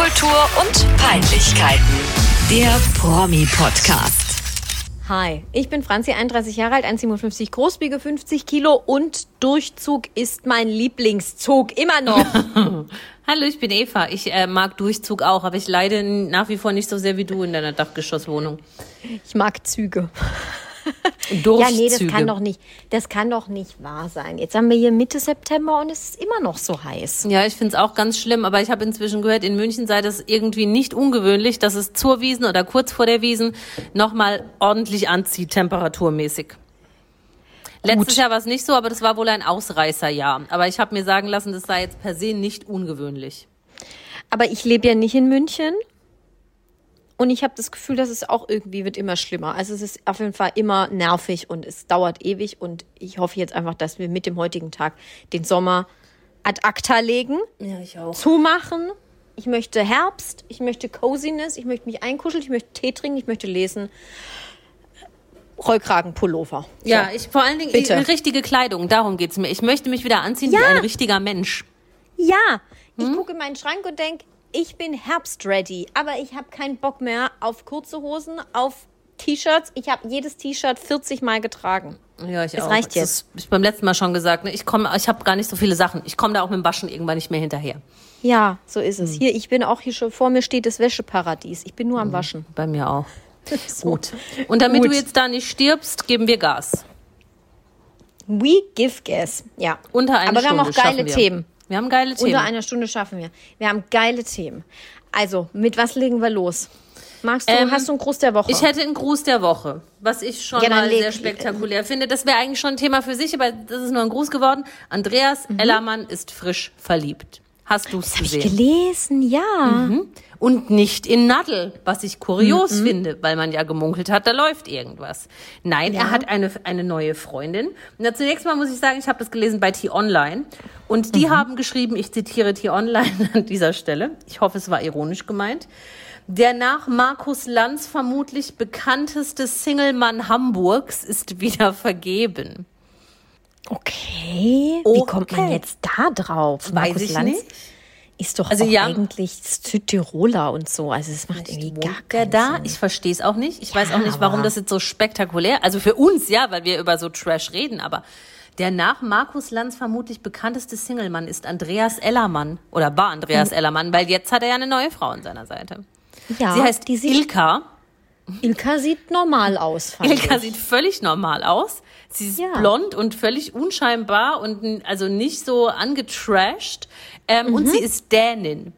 Popkultur und Peinlichkeiten. Der Promi-Podcast. Hi, ich bin Franzi, 31 Jahre alt, 1,57 groß, wiege 50 Kilo und Durchzug ist mein Lieblingszug. Immer noch. Hallo, ich bin Eva. Ich äh, mag Durchzug auch, aber ich leide nach wie vor nicht so sehr wie du in deiner Dachgeschosswohnung. Ich mag Züge. Durchzüge. Ja, nee, das kann doch nicht, das kann doch nicht wahr sein. Jetzt haben wir hier Mitte September und es ist immer noch so heiß. Ja, ich finde es auch ganz schlimm, aber ich habe inzwischen gehört, in München sei das irgendwie nicht ungewöhnlich, dass es zur Wiesen oder kurz vor der Wiesen nochmal ordentlich anzieht, temperaturmäßig. Letztes Jahr war es nicht so, aber das war wohl ein Ausreißerjahr. Aber ich habe mir sagen lassen, das sei jetzt per se nicht ungewöhnlich. Aber ich lebe ja nicht in München. Und ich habe das Gefühl, dass es auch irgendwie wird immer schlimmer. Also es ist auf jeden Fall immer nervig und es dauert ewig. Und ich hoffe jetzt einfach, dass wir mit dem heutigen Tag den Sommer ad acta legen, Ja, ich auch. zumachen. Ich möchte Herbst, ich möchte Coziness, ich möchte mich einkuscheln, ich möchte Tee trinken, ich möchte lesen. Rollkragenpullover. So. Ja, ich vor allen Dingen Bitte. ich, richtige Kleidung, darum geht's mir. Ich möchte mich wieder anziehen Ja. wie ein richtiger Mensch. Ja, ich Hm? gucke in meinen Schrank und denke, ich bin herbstready, aber ich habe keinen Bock mehr auf kurze Hosen, auf T-Shirts. Ich habe jedes T-Shirt 40 Mal getragen. Ja, ich Es auch. reicht Das jetzt. ist- Ich beim letzten Mal schon gesagt, ne? ich komme, ich habe gar nicht so viele Sachen. Ich komme da auch mit dem Waschen irgendwann nicht mehr hinterher. Ja, so ist es. Hier, ich bin auch hier schon, vor mir steht das Wäscheparadies. Ich bin nur am Waschen. Bei mir auch. So. Gut. Und damit Gut. du jetzt da nicht stirbst, geben wir Gas. We give gas. Ja. Unter einer Aber wir Stunde haben auch geile. Themen. Wir haben geile Themen. Unter einer Stunde schaffen wir. Wir haben geile Themen. Also, mit was legen wir los? Magst du, Ähm, hast du einen Gruß der Woche? Ich hätte einen Gruß der Woche, was ich schon Ja, mal leg- sehr spektakulär finde. Das wäre eigentlich schon ein Thema für sich, aber das ist nur ein Gruß geworden. Andreas Mhm. Ellermann ist frisch verliebt. Hast du es Hab ich gesehen? gelesen, ja. Und nicht in Nadel, was ich kurios Mhm. finde, weil man ja gemunkelt hat, da läuft irgendwas. Nein, er hat eine, eine neue Freundin. Und da zunächst mal muss ich sagen, ich habe das gelesen bei T-Online. Und die Mhm. haben geschrieben, ich zitiere T-Online an dieser Stelle, ich hoffe, es war ironisch gemeint, der nach Markus Lanz vermutlich bekannteste Singlemann Hamburgs ist wieder vergeben. Okay. Wie kommt man jetzt da drauf? Markus ich Lanz nicht. Ist doch Also ja. eigentlich Südtiroler und so. Also es macht irgendwie gar keinen da? Sinn. Ich verstehe es auch nicht. Ich weiß Ja, auch nicht, warum das jetzt so spektakulär. Also für uns ja, weil wir über so Trash reden, aber der nach Markus Lanz vermutlich bekannteste Singlemann ist Andreas Ellermann oder war Andreas Ellermann, weil jetzt hat er ja eine neue Frau an seiner Seite. Ja, Sie heißt Ilka. Ilka sieht normal aus, fand Ilka ich. sieht völlig normal aus. Sie ist Ja. blond und völlig unscheinbar und also nicht so angetrashed. Ähm, Und Mhm. sie ist Dänin.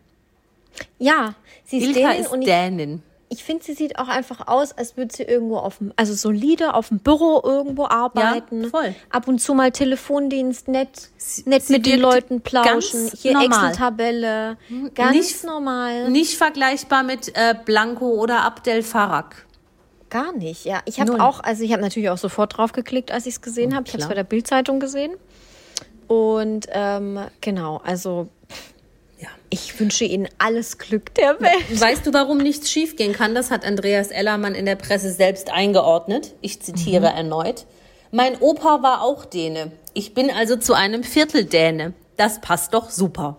Ja, sie ist Ilka Dänin ist und ich, Dänin. ich finde, sie sieht auch einfach aus, als würde sie irgendwo auf dem, also solide auf dem Büro irgendwo arbeiten. voll. Ab und zu mal Telefondienst, nett, nett sie mit den Leuten plauschen. Hier. Excel-Tabelle. Ganz Nicht- normal. Nicht vergleichbar mit äh, Blanco oder Abdel Farag. Gar nicht, ja. Ich habe auch, also ich habe natürlich auch sofort drauf geklickt, als ich es gesehen habe. Ich habe es bei der Bildzeitung gesehen. Und ähm, genau, also Ja. ich wünsche Ihnen alles Glück der Welt. Weißt du, warum nichts schiefgehen kann? Das hat Andreas Ellermann in der Presse selbst eingeordnet. Ich zitiere erneut. Mein Opa war auch Däne. Ich bin also zu einem Viertel Däne. Das passt doch super.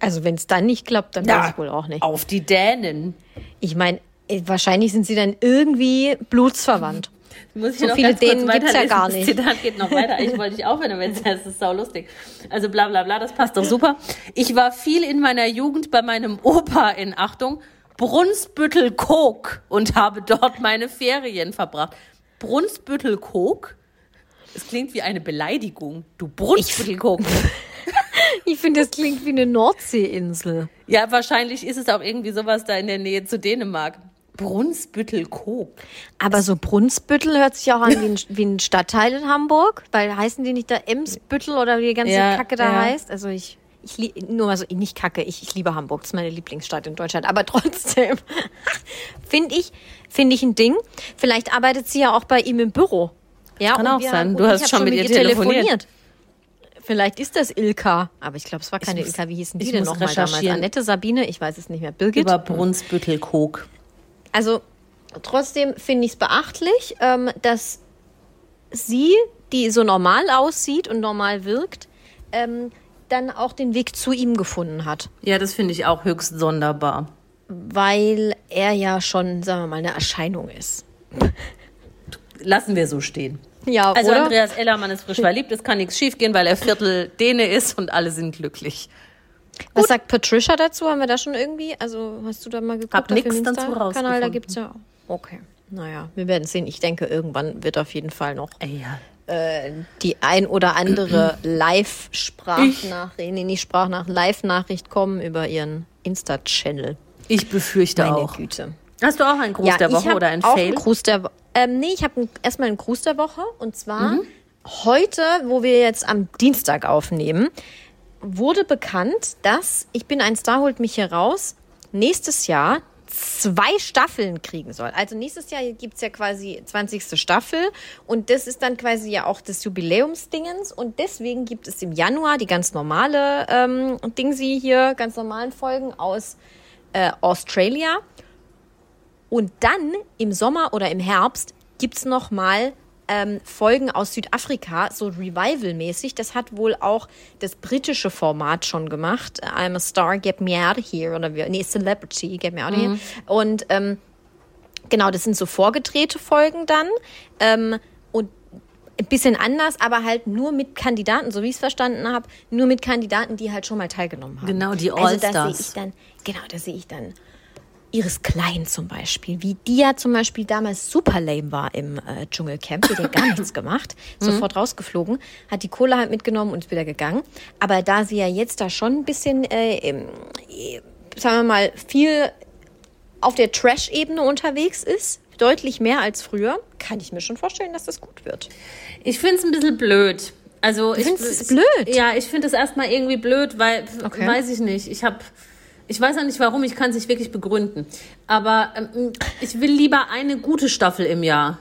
Also wenn es dann nicht klappt, dann weiß ich wohl auch nicht. Auf die Dänen. Ich meine, wahrscheinlich sind sie dann irgendwie blutsverwandt. Muss ich So noch viele Dänen gibt's ja weiterlesen? gar Das nicht. Zitat geht noch weiter. Ich wollte dich aufhören, wenn es das ist sau lustig. Also bla bla bla, das passt doch super. Ich war viel in meiner Jugend bei meinem Opa in Achtung Brunsbüttel-Kog und habe dort meine Ferien verbracht. Brunsbüttel-Kog? Es klingt wie eine Beleidigung. Du Brunsbüttel-Kog. Ich finde, das klingt wie eine Nordseeinsel. Ja, wahrscheinlich ist es auch irgendwie sowas da in der Nähe zu Dänemark. Brunsbüttel-Kog. Aber so Brunsbüttel hört sich auch an wie ein, wie ein Stadtteil in Hamburg, weil heißen die nicht da Emsbüttel oder wie die ganze Ja, Kacke da ja. heißt? Also ich, ich li- nur mal so, nicht Kacke, ich, ich liebe Hamburg, das ist meine Lieblingsstadt in Deutschland, aber trotzdem finde ich, finde ich ein Ding. Vielleicht arbeitet sie ja auch bei ihm im Büro. Ja, Kann auch sein. Du hast schon mit ihr telefoniert. Vielleicht ist das Ilka, aber ich glaube, es war keine muss- Ilka. Wie hießen die ich denn nochmal damals? Annette, Sabine, ich weiß es nicht mehr. Birgit? Über Brunsbüttel-Kog. Also trotzdem finde ich es beachtlich, ähm, dass sie, die so normal aussieht und normal wirkt, ähm, dann auch den Weg zu ihm gefunden hat. Ja, das finde ich auch höchst sonderbar. Weil er ja schon, sagen wir mal, eine Erscheinung ist. Lassen wir so stehen. Ja, Also oder? Andreas Ellermann ist frisch verliebt, es kann nichts schiefgehen, weil er Viertel Däne ist und alle sind glücklich. Was sagt Patricia dazu? Haben wir da schon irgendwie? Also hast du da mal geguckt? Hab nix dazu Insta-Kanal? Da rausgefunden. gibt's ja. Okay. Naja, wir werden sehen. Ich denke, irgendwann wird auf jeden Fall noch Ey, ja. äh, die ein oder andere Live-Sprachnachricht, nee, nicht Sprachnachricht, Live-Nachricht kommen über ihren Insta-Channel. Ich befürchte Meine auch. Güte. Hast du auch einen Gruß der ich Woche oder einen auch Fail? Einen Gruß der Wo- ähm, nee, ich habe erstmal einen Gruß der Woche. Und zwar Mhm. heute, wo wir jetzt am Dienstag aufnehmen, wurde bekannt, dass Ich bin ein Star, holt mich hier raus, nächstes Jahr zwei Staffeln kriegen soll. Also nächstes Jahr gibt's ja quasi 20. Staffel und das ist dann quasi ja auch des Jubiläumsdingens und deswegen gibt es im Januar die ganz normale ähm, Dingsi hier, ganz normalen Folgen aus äh, Australia und dann im Sommer oder im Herbst gibt's noch mal ähm, Folgen aus Südafrika, so Revival-mäßig. Das hat wohl auch das britische Format schon gemacht. I'm a star, get me out of here. Oder wie, nee, Celebrity, get me out of here. Und ähm, genau, das sind so vorgedrehte Folgen dann. Ähm, und ein bisschen anders, aber halt nur mit Kandidaten, so wie ich es verstanden habe, nur mit Kandidaten, die halt schon mal teilgenommen haben. Genau, die Also da sehe Allstars. ich dann, genau, da sehe ich dann Iris Klein zum Beispiel, wie die ja zum Beispiel damals super lame war im äh, Dschungelcamp, die hat ja gar nichts gemacht, sofort rausgeflogen, hat die Kohle halt mitgenommen und ist wieder gegangen. Aber da sie ja jetzt da schon ein bisschen, äh, äh, sagen wir mal, viel auf der Trash-Ebene unterwegs ist, deutlich mehr als früher, kann ich mir schon vorstellen, dass das gut wird. Ich finde es ein bisschen blöd. Also ich findest es blöd? Ja, ich finde es erstmal irgendwie blöd, weil Okay. weiß ich nicht. Ich habe ich weiß auch nicht warum, ich kann es nicht wirklich begründen. Aber ähm, ich will lieber eine gute Staffel im Jahr.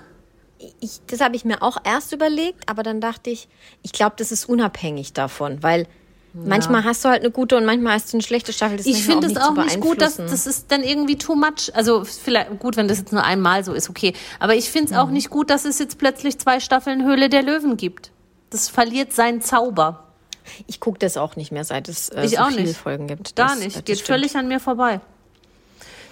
ich, das habe ich mir auch erst überlegt, aber dann dachte ich, ich glaube, das ist unabhängig davon, weil manchmal hast du halt eine gute und manchmal hast du eine schlechte Staffel. Das ist Ich finde es auch nicht gut, dass das ist dann irgendwie too much. Also vielleicht gut, wenn das jetzt nur einmal so ist, okay. Aber ich finde es Mhm. auch nicht gut, dass es jetzt plötzlich zwei Staffeln Höhle der Löwen gibt. Das verliert seinen Zauber. Ich gucke das auch nicht mehr, seit es äh, Ich so auch viele nicht. Folgen gibt. Gar Das- nicht. das Geht stimmt. völlig an mir vorbei.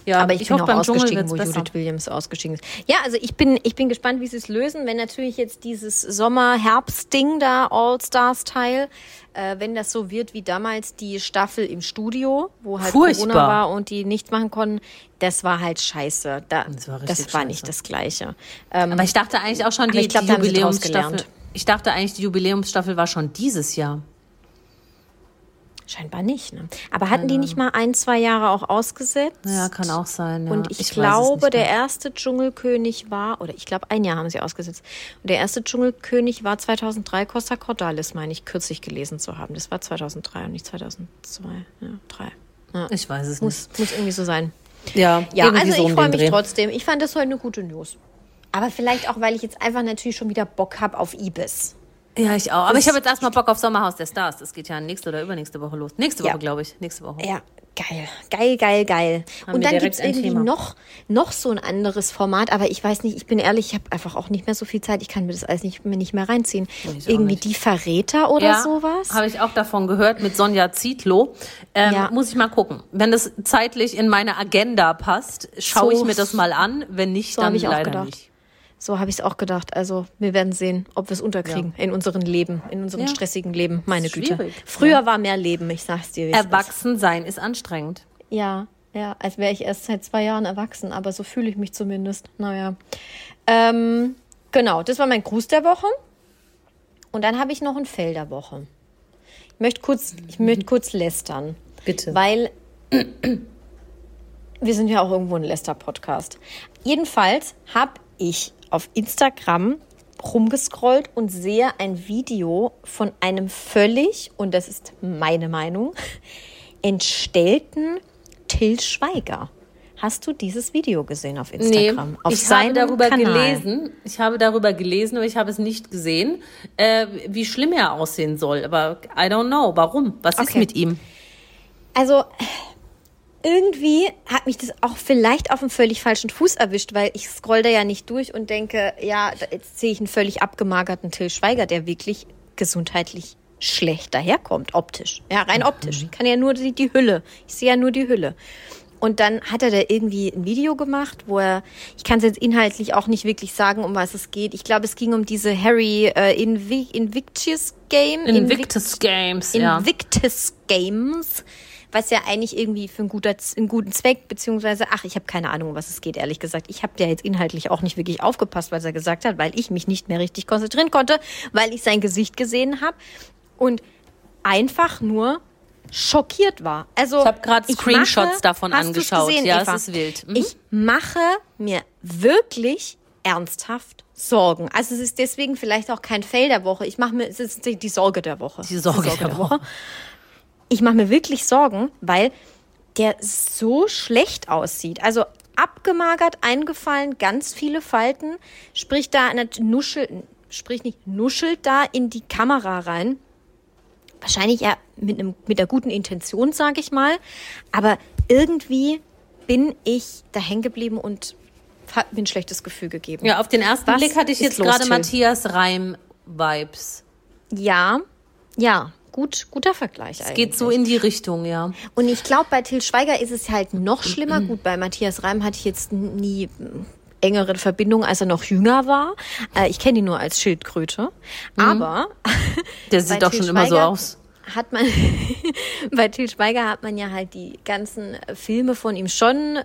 Ja, Aber ich, bin hoffe, auch beim Dschungel ausgestiegen, wo besser. Judith Williams ausgestiegen ist. Ja, also ich bin, ich bin gespannt, wie sie es lösen. Wenn natürlich jetzt dieses Sommer-Herbst-Ding da, All-Stars-Teil, äh, wenn das so wird wie damals die Staffel im Studio, wo halt Furchtbar. Corona war und die nichts machen konnten, das war halt scheiße. Da, Das war das war scheiße. nicht das Gleiche. Ähm, Aber ich dachte eigentlich auch schon, die, ich glaub, die Jubiläumsstaffel. Ich dachte eigentlich, die Jubiläumsstaffel war schon dieses Jahr. Scheinbar nicht. Ne? Aber hatten die nicht mal ein, zwei Jahre auch ausgesetzt? Ja, kann auch sein. Ja. Und ich, es glaube, nicht der erste Dschungelkönig war, oder ich glaube, ein Jahr haben sie ausgesetzt. Und der erste Dschungelkönig war 2003, Costa Cordalis, meine ich, kürzlich gelesen zu haben. Das war 2003 und nicht 2002. Ja, drei. Ja. Ich weiß es Muss, muss irgendwie so sein. nicht. Ja, Ja, also so ich freue mich Dreh. trotzdem. Ich fand das heute eine gute News. Aber vielleicht auch, weil ich jetzt einfach natürlich schon wieder Bock habe auf Ibis. Ja, ich auch. Aber Das- ich habe jetzt erstmal Bock auf Sommerhaus der Stars. Das geht ja nächste oder übernächste Woche los. Nächste Woche, Ja. glaube ich. Nächste Woche. Ja, geil, geil, geil, geil. Haben und dann gibt's ein irgendwie Thema. noch, noch so ein anderes Format, aber ich weiß nicht, ich bin ehrlich, ich habe einfach auch nicht mehr so viel Zeit, ich kann mir das alles nicht, mir nicht mehr reinziehen. Ich irgendwie die Verräter oder sowas. Habe ich auch davon gehört mit Sonja Zietlow. Ähm, Ja. Muss ich mal gucken. Wenn das zeitlich in meine Agenda passt, schaue So- ich mir das mal an. Wenn nicht, so dann leider nicht. So habe ich es auch gedacht. Also wir werden sehen, ob wir es unterkriegen in unserem Leben, in unserem Ja. stressigen Leben. Meine Güte. schwierig. Früher war mehr Leben, ich sag's dir. es ist. Erwachsen sein ist anstrengend. Ja, ja, als wäre ich erst seit zwei Jahren erwachsen, aber so fühle ich mich zumindest. Naja. Ähm, genau, das war mein Gruß der Woche. Und dann habe ich noch ein Fail der Woche. Ich möchte kurz, ich möchte kurz lästern. Bitte. Weil wir sind ja auch irgendwo ein Läster-Podcast. Jedenfalls habe ich auf Instagram rumgescrollt und sehe ein Video von einem völlig, und das ist meine Meinung, entstellten Till Schweiger. Hast du dieses Video gesehen auf Instagram? auf ich habe darüber Kanal. gelesen. Ich habe darüber gelesen, aber ich habe es nicht gesehen, äh, wie schlimm er aussehen soll. Aber I don't know. Warum? Was ist Okay. mit ihm? Also irgendwie hat mich das auch vielleicht auf einem völlig falschen Fuß erwischt, weil ich scroll da ja nicht durch und denke, ja, jetzt sehe ich einen völlig abgemagerten Till Schweiger, der wirklich gesundheitlich schlecht daherkommt, optisch. Ja, rein optisch. Ich kann ja nur die, die Hülle. Ich sehe ja nur die Hülle. Und dann hat er da irgendwie ein Video gemacht, wo er, ich kann es jetzt inhaltlich auch nicht wirklich sagen, um was es geht. Ich glaube, es ging um diese Harry äh, Invi Invictus Game. Invictus Games, ja. Invictus Games, was ja eigentlich irgendwie für einen, guter, einen guten Zweck, beziehungsweise, ach, ich habe keine Ahnung, um was es geht, ehrlich gesagt. Ich habe ja jetzt inhaltlich auch nicht wirklich aufgepasst, was er gesagt hat, weil ich mich nicht mehr richtig konzentrieren konnte, weil ich sein Gesicht gesehen habe und einfach nur schockiert war. Also Ich habe gerade Screenshots mache- davon angeschaut. Gesehen, ja, Eva? es ist wild. Mhm. Ich mache mir wirklich ernsthaft Sorgen. Also es ist deswegen vielleicht auch kein Fail der Woche. Ich mache mir, es ist die die Sorge der Woche. Die Sorge der Woche. Ich mache mir wirklich Sorgen, weil der so schlecht aussieht. Also abgemagert, eingefallen, ganz viele Falten. Sprich da, eine nuschel, sprich nicht, nuschelt da in die Kamera rein. Wahrscheinlich ja mit, einem, mit der guten Intention, sage ich mal. Aber irgendwie bin ich da hängen geblieben und hat mir ein schlechtes Gefühl gegeben. Ja, auf den ersten Was Blick hatte ich jetzt los, gerade Till? Matthias Reim-Vibes. Ja, ja, gut, guter Vergleich Es geht so in die Richtung, ja. Und ich glaube, bei Till Schweiger ist es halt noch schlimmer. Gut, bei Matthias Reim hatte ich jetzt nie engere Verbindung, als er noch jünger war. Äh, ich kenne ihn nur als Schildkröte. Aber Der sieht doch schon immer so Schweiger aus. Hat man bei Til Schweiger hat man ja halt die ganzen Filme von ihm schon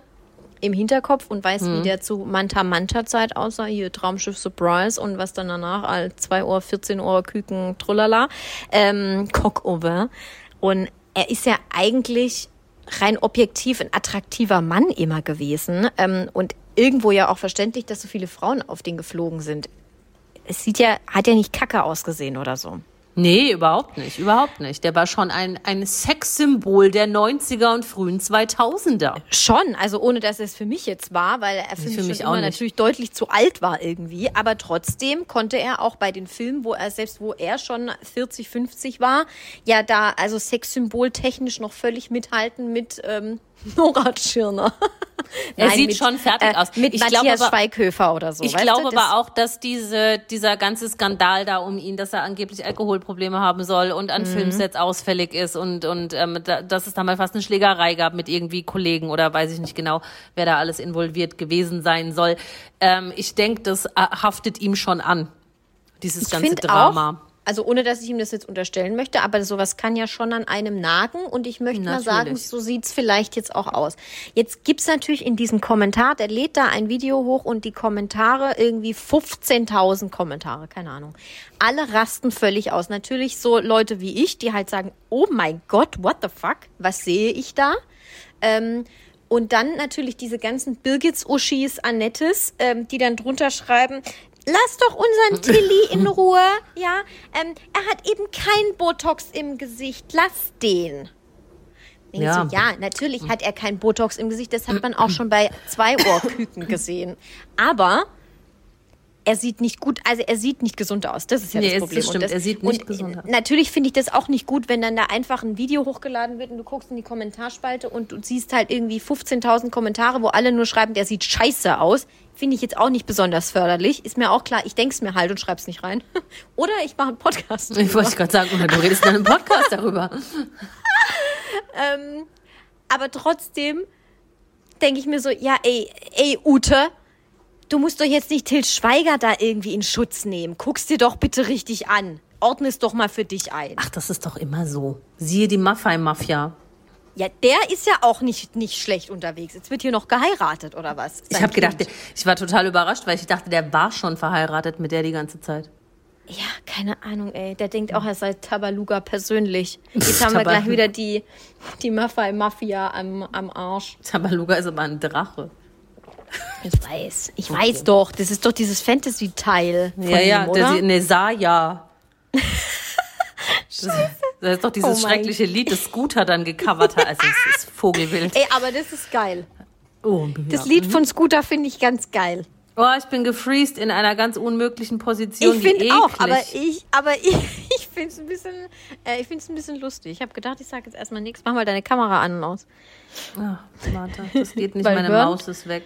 im Hinterkopf und weiß, Mhm. wie der zu Manta Manta Zeit aussah, hier Traumschiff Surprise und was dann danach all 2 Uhr, 14 Uhr Küken, Trullala, ähm, vin. Und er ist ja eigentlich rein objektiv ein attraktiver Mann immer gewesen ähm, und irgendwo ja auch verständlich, dass so viele Frauen auf den geflogen sind. Es sieht ja, hat ja nicht kacke ausgesehen oder so. Nee, überhaupt nicht, überhaupt nicht. Der war schon ein, ein Sexsymbol der 90er und frühen 2000er. Schon, also ohne dass es für mich jetzt war, weil er für, für mich, mich auch natürlich deutlich zu alt war irgendwie. Aber trotzdem konnte er auch bei den Filmen, wo er selbst wo er schon 40, 50 war, ja da also Sexsymbol technisch noch völlig mithalten mit ähm, Nora Tschirner. Er Nein, sieht mit, schon fertig äh, aus. Mit Ich Matthias glaube aber- Schweighöfer oder so. Ich glaube du? Aber auch, dass diese, dieser ganze Skandal da um ihn, dass er angeblich Alkoholprobleme haben soll und Mhm. an Filmsets ausfällig ist und, und ähm, da, dass es da mal fast eine Schlägerei gab mit irgendwie Kollegen oder weiß ich nicht genau, wer da alles involviert gewesen sein soll. Ähm, ich denke, das äh, haftet ihm schon an, dieses ich ganze Drama. Auch, also ohne, dass ich ihm das jetzt unterstellen möchte, aber sowas kann ja schon an einem nagen und ich möchte mal sagen, Natürlich. so sieht's vielleicht jetzt auch aus. Jetzt gibt's natürlich in diesem Kommentar, der lädt da ein Video hoch und die Kommentare, irgendwie 15.000 Kommentare, keine Ahnung. Alle rasten völlig aus. Natürlich so Leute wie ich, die halt sagen, oh mein Gott, what the fuck, was sehe ich da? Ähm, und dann natürlich diese ganzen Birgits-Uschis, Annettes, ähm, die dann drunter schreiben, lass doch unseren Tilly in Ruhe, ja, ähm, er hat eben kein Botox im Gesicht, lass den. Ja. So, ja, natürlich hat er kein Botox im Gesicht, das hat man auch schon bei zwei Ohrküken gesehen. Aber er sieht nicht gut, also er sieht nicht gesund aus. Das ist ja Nee, das es- Problem. das stimmt, und er sieht nicht und gesund aus. Natürlich finde ich das auch nicht gut, wenn dann da einfach ein Video hochgeladen wird und du guckst in die Kommentarspalte und du siehst halt irgendwie 15.000 Kommentare, wo alle nur schreiben, der sieht scheiße aus. Finde ich jetzt auch nicht besonders förderlich. Ist mir auch klar, ich denke es mir halt und schreib's nicht rein. Oder ich mache einen Podcast. Ich wollte gerade sagen, oder du redest in einem Podcast darüber. Aber trotzdem denke ich mir so, ja, ey, ey, Ute, du musst doch jetzt nicht Til Schweiger da irgendwie in Schutz nehmen. Guck's dir doch bitte richtig an. Ordne es doch mal für dich ein. Ach, das ist doch immer so. Siehe die Maffei-Mafia. Ja, der ist ja auch nicht, nicht schlecht unterwegs. Jetzt wird hier noch geheiratet oder was? Ich habe gedacht, ich war total überrascht, weil ich dachte, der war schon verheiratet mit der die ganze Zeit. Ja, keine Ahnung, ey. Der denkt auch, er sei Tabaluga persönlich. Jetzt haben wir gleich wieder die, die Maffei-Mafia am, am Arsch. Tabaluga ist aber ein Drache. Ich weiß. Ich weiß doch. Das ist doch dieses Fantasy-Teil. ja, ja, ihm, der, oder? ne, Saya. Das, das ist doch dieses Oh schreckliche Lied, das Scooter dann gecovert hat. Also es ist Vogelwild. Ey, aber das ist geil. Oh, Das ja. Lied von Scooter finde ich ganz geil. oh, ich bin gefreezed in einer ganz unmöglichen Position. Ich finde auch, aber ich, aber ich, ich finde es ein bisschen, äh, ich finde es ein bisschen lustig. Ich habe gedacht, ich sage jetzt erstmal nichts. Mach mal deine Kamera an und aus. Ach, warte, das geht nicht, meine burnt? Maus ist weg.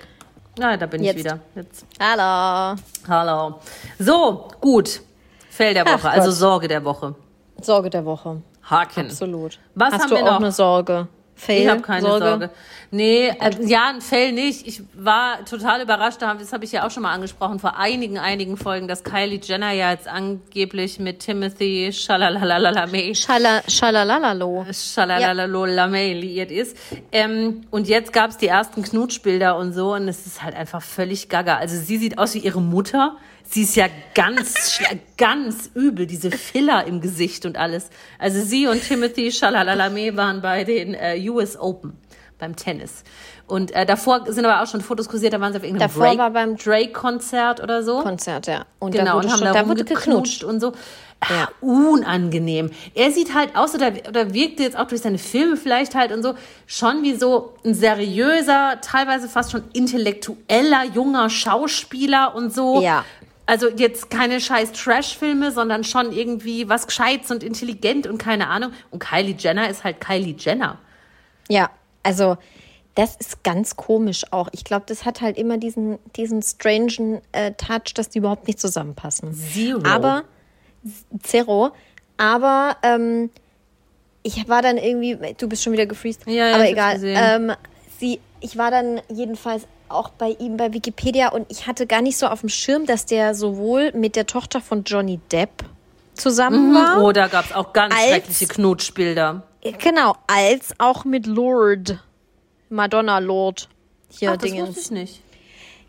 Na, da bin Jetzt. ich wieder. Jetzt. Hallo. Hallo. So, gut. Fell der Ach Woche, also Gott. Sorge der Woche. Sorge der Woche. Haken. Absolut. Was Hast haben du wir auch noch? eine Sorge? Fail, Ich habe keine Sorge. Sorge. Nee, äh, ja, ein Fell nicht. Ich war total überrascht, da- das habe ich ja auch schon mal angesprochen, vor einigen, einigen Folgen, dass Kylie Jenner ja jetzt angeblich mit Timothy Shalalalalalamay Schala, schalalalalo. Shalalalalolame liiert ist. Ähm, und jetzt gab's die ersten Knutschbilder und so und es ist halt einfach völlig gaga. Also sie sieht aus wie ihre Mutter. Sie ist ja ganz, ganz übel, diese Filler im Gesicht und alles. Also sie und Timothy Shalalalame waren bei den äh, US Open beim Tennis. Und äh, davor sind aber auch schon Fotos kursiert, da waren sie auf irgendeinem Davor war beim- Drake-Konzert oder so. Konzert, ja. Und Genau, da wurde, und haben schon, da, da wurde geknutscht. und so. Ja. Ah, Unangenehm. Er sieht halt aus, oder, oder wirkte jetzt auch durch seine Filme vielleicht halt und so, schon wie so ein seriöser, teilweise fast schon intellektueller, junger Schauspieler und so. Ja. Also jetzt keine scheiß Trash-Filme, sondern schon irgendwie was Gescheites und intelligent und keine Ahnung. Und Kylie Jenner ist halt Kylie Jenner. Ja, also das ist ganz komisch auch. Ich glaube, das hat halt immer diesen, diesen strangen äh, Touch, dass die überhaupt nicht zusammenpassen. Zero. Aber, Zero. Aber ähm, ich war dann irgendwie, du bist schon wieder gefreezed, Ja, ja, aber egal. Ähm, sie, ich war dann jedenfalls auch bei ihm bei Wikipedia und ich hatte gar nicht so auf dem Schirm, dass der sowohl mit der Tochter von Johnny Depp zusammen war. Oh, da gab's auch ganz Als- schreckliche Knutschbilder. Genau, als auch mit Lord. Madonna Lord. Hier Ach, das Dingens. wusste ich nicht.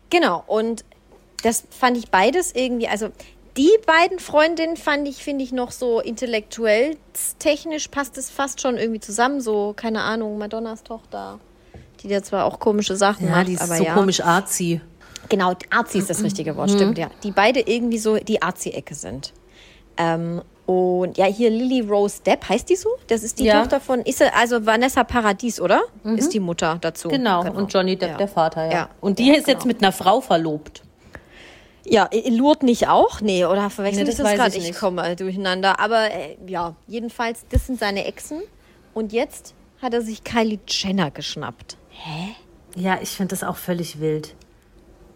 Genau, und das fand ich beides irgendwie, also die beiden Freundinnen fand ich, finde ich, noch so intellektuell technisch passt es fast schon irgendwie zusammen. So, keine Ahnung, Madonnas Tochter, die da zwar auch komische Sachen Ja, macht, die ist aber so ja. komisch arzi. Genau, Arzi ist das richtige Wort, stimmt, ja. Die beide irgendwie so die Arzi-Ecke sind. Ähm, und ja, hier Lily Rose Depp, heißt die so? Das ist die Ja. Tochter von, ist sie, also Vanessa Paradies, oder? Ist die Mutter dazu. Genau. und Johnny Depp, Ja. der Vater, ja. Ja. Und die ist jetzt genau. mit einer Frau verlobt. Ja, Lourdes nicht auch? Nee, oder verwechseln Nee, das das gerade? ich Ich, komme durcheinander. Aber äh, ja, jedenfalls, das sind seine Exen. Und jetzt hat er sich Kylie Jenner geschnappt. Ja, ich finde das auch völlig wild.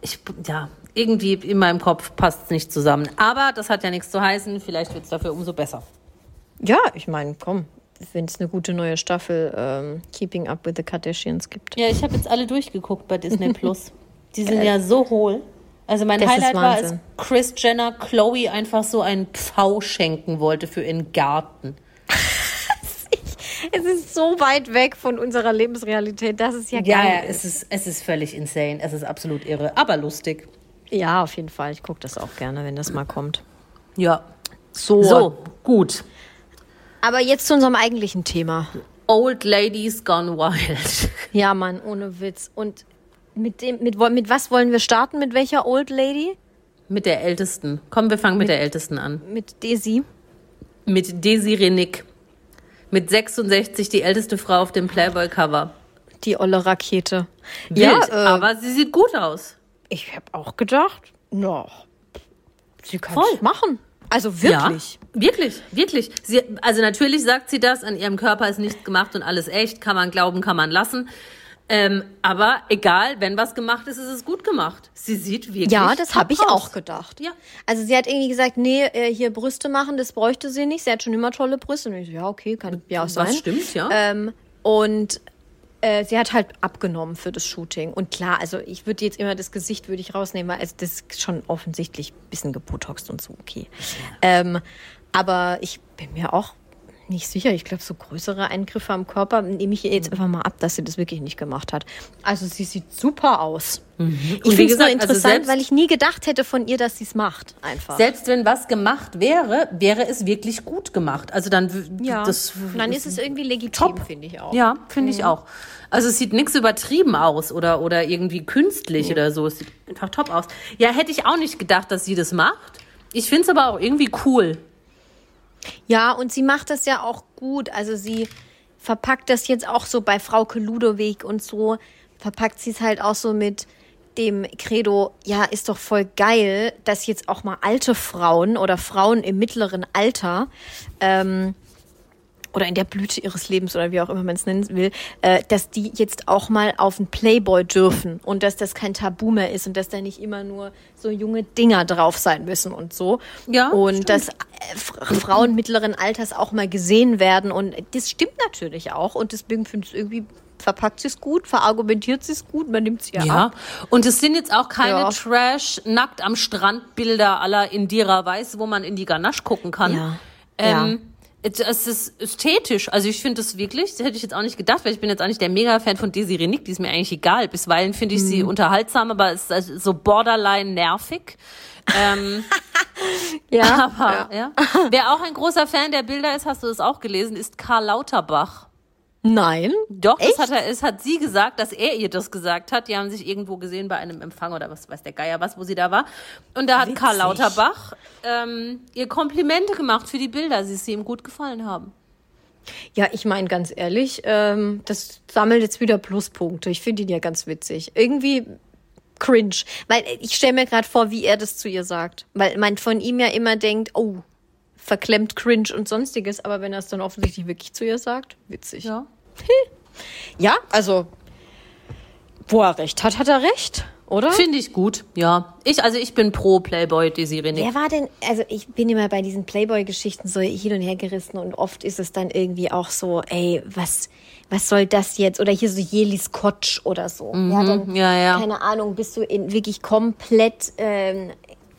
Ich, ja, irgendwie in meinem Kopf passt es nicht zusammen. Aber das hat ja nichts zu heißen. Vielleicht wird es dafür umso besser. Ja, ich meine, komm, wenn es eine gute neue Staffel ähm, Keeping Up with the Kardashians gibt. Ja, ich habe jetzt alle durchgeguckt bei Disney Plus. Die sind ja so hohl. Also mein Das ist Highlight war, als. Chris Jenner Chloe einfach so einen Pfau schenken wollte für ihren Garten. Es ist so weit weg von unserer Lebensrealität, dass es ja Ja, geil ja, es ist, es ist völlig insane. Es ist absolut irre, aber lustig. Ja, auf jeden Fall. Ich gucke das auch gerne, wenn das mal kommt. Ja. So. So, gut. Aber jetzt zu unserem eigentlichen Thema. Old Ladies Gone Wild. Ja, Mann, ohne Witz. Und mit dem, mit, mit was wollen wir starten? Mit welcher Old Lady? Mit der Ältesten. Komm, wir fangen mit der Ältesten an. Mit Daisy. Mit Desiree Nick. Mit 66 die älteste Frau auf dem Playboy-Cover. Die olle Rakete. Wild, ja, äh, aber sie sieht gut aus. ich habe auch gedacht, noch. Sie kann es machen. Also wirklich. Ja, wirklich, wirklich. Sie, also natürlich sagt sie das, an ihrem Körper ist nichts gemacht und alles echt, kann man glauben, kann man lassen. Ähm, aber egal, wenn was gemacht ist, ist es gut gemacht. Sie sieht wirklich Ja, das habe ich auch gedacht. Ja. Also sie hat irgendwie gesagt, nee, äh, hier Brüste machen, das bräuchte sie nicht. Sie hat schon immer tolle Brüste. Und ich so, ja, okay, kann ja auch sein. Was stimmt, ja. Ähm, und äh, sie hat halt abgenommen für das Shooting. Und klar, also ich würde jetzt immer das Gesicht würde ich rausnehmen, weil also das ist schon offensichtlich ein bisschen gebotoxt und so, okay. Ähm, aber ich bin mir auch nicht sicher. Ich glaube, so größere Eingriffe am Körper nehme ich ihr jetzt einfach mal ab, dass sie das wirklich nicht gemacht hat. Also sie sieht super aus. Ich Und wie finde es nur also interessant, selbst- weil ich nie gedacht hätte von ihr, dass sie es macht. Einfach. Selbst wenn was gemacht wäre, wäre es wirklich gut gemacht. Also dann ja. das dann ist es irgendwie legitim, top. finde ich auch. Ja, finde ich auch. Also es sieht nichts übertrieben aus oder, oder irgendwie künstlich oder so. Es sieht einfach top aus. Ja, hätte ich auch nicht gedacht, dass sie das macht. Ich finde es aber auch irgendwie cool. Ja, und sie macht das ja auch gut. Also sie verpackt das jetzt auch so bei Frauke Ludowig und so, verpackt sie es halt auch so mit dem Credo, ja, ist doch voll geil, dass jetzt auch mal alte Frauen oder Frauen im mittleren Alter ähm, oder in der Blüte ihres Lebens oder wie auch immer man es nennen will, äh, dass die jetzt auch mal auf einen Playboy dürfen und dass das kein Tabu mehr ist und dass da nicht immer nur so junge Dinger drauf sein müssen und so. Ja, Und stimmt. dass äh, F- Frauen mittleren Alters auch mal gesehen werden und das stimmt natürlich auch und deswegen finde ich es irgendwie verpackt sie es gut, verargumentiert sie es gut, man nimmt sie ja, Ja, ab. und es sind jetzt auch keine Ja. Trash nackt am Strand Bilder aller Indira Weiß, wo man in die Ganache gucken kann. Ja. Ähm, es- Es ist ästhetisch. Also ich finde das wirklich, das hätte ich jetzt auch nicht gedacht, weil ich bin jetzt auch nicht der Mega-Fan von Desiree Nick, die ist mir eigentlich egal. Bisweilen finde ich sie unterhaltsam, aber es ist also so borderline nervig. Ähm, Ja, aber, ja. Wer auch ein großer Fan der Bilder ist, hast du das auch gelesen, ist Karl Lauterbach. Nein. Doch, Echt? das hat, er, es hat sie gesagt, dass er ihr das gesagt hat. Die haben sich irgendwo gesehen bei einem Empfang oder was weiß der Geier was, wo sie da war. Und da hat Karl Witzig. Lauterbach ähm, ihr Komplimente gemacht für die Bilder, sie ihm gut gefallen haben. Ja, ich meine ganz ehrlich, ähm, das sammelt jetzt wieder Pluspunkte. Ich finde ihn ja ganz witzig. Irgendwie cringe. Weil ich stelle mir gerade vor, wie er das zu ihr sagt. Weil man von ihm ja immer denkt, oh, verklemmt cringe und sonstiges. Aber wenn er es dann offensichtlich wirklich zu ihr sagt, witzig. Ja, Ja. also, wo er recht hat, hat er recht, oder? Finde ich gut, ja. Ich, also ich bin pro Playboy Desiree Nick. Wer war denn, also ich bin immer bei diesen Playboy-Geschichten so hin und her gerissen und oft ist es dann irgendwie auch so, ey, was, was soll das jetzt? Oder hier so Jelis Kotsch oder so. ja, dann, ja, ja. keine Ahnung, bist du in wirklich komplett ähm,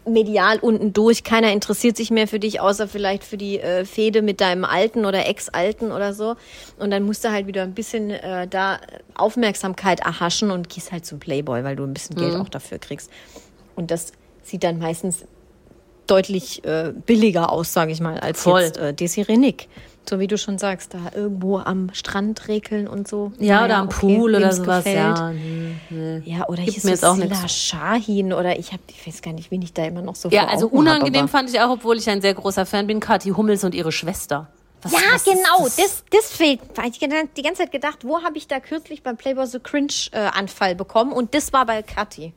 medial unten durch. Keiner interessiert sich mehr für dich, außer vielleicht für die äh, Fehde mit deinem Alten oder Ex-Alten oder so. Und dann musst du halt wieder ein bisschen äh, da Aufmerksamkeit erhaschen und gehst halt zum Playboy, weil du ein bisschen Mhm. Geld auch dafür kriegst. Und das sieht dann meistens deutlich äh, billiger aus, sage ich mal, als Voll. jetzt äh, Desiree Nick. So wie du schon sagst, da irgendwo am Strand rekeln und so. ja, Naja, oder am okay, Pool oder sowas, gefällt. ja. hm, nee. Ja, oder Gibt hier mir jetzt auch so. Silla Shahin oder ich habe, ich weiß gar nicht, wen ich da immer noch so Ja, also unangenehm hab, fand ich auch, obwohl ich ein sehr großer Fan bin, Kathi Hummels und ihre Schwester. Was, Ja, was ist genau, das? das, das fehlt. Weil ich gedacht- die ganze Zeit gedacht, wo habe ich da kürzlich beim Playboy so Cringe-Anfall bekommen? Und das war bei Kathi.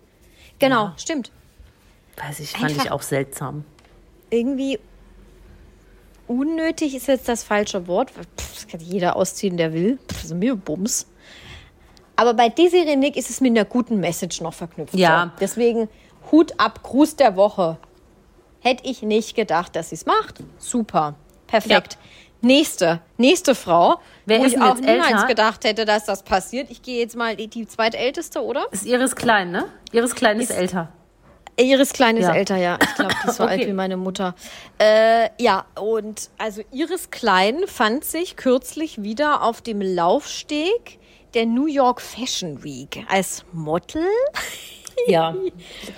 Genau, stimmt. Weiß ich, fand Einfach- ich auch seltsam. Irgendwie unnötig ist jetzt das falsche Wort. Pff, das kann jeder ausziehen, der will. Pff, ist mir Bums. Aber bei Desiree Nick ist es mit einer guten Message noch verknüpft. Ja. So. Deswegen Hut ab, Gruß der Woche. Hätte ich nicht gedacht, dass sie es macht. Super. Perfekt. Nächste, nächste Frau, Wer wo ist ich auch niemals gedacht hätte, dass das passiert. Ich gehe jetzt mal die, die zweitälteste, oder? Ist Iris klein, ne? Iris klein ist, älter. Iris Klein ist Ja. älter, ja. Ich glaube, die ist so Okay. alt wie meine Mutter. Äh, ja, und also Iris Klein fand sich kürzlich wieder auf dem Laufsteg der New York Fashion Week als Model. Ja.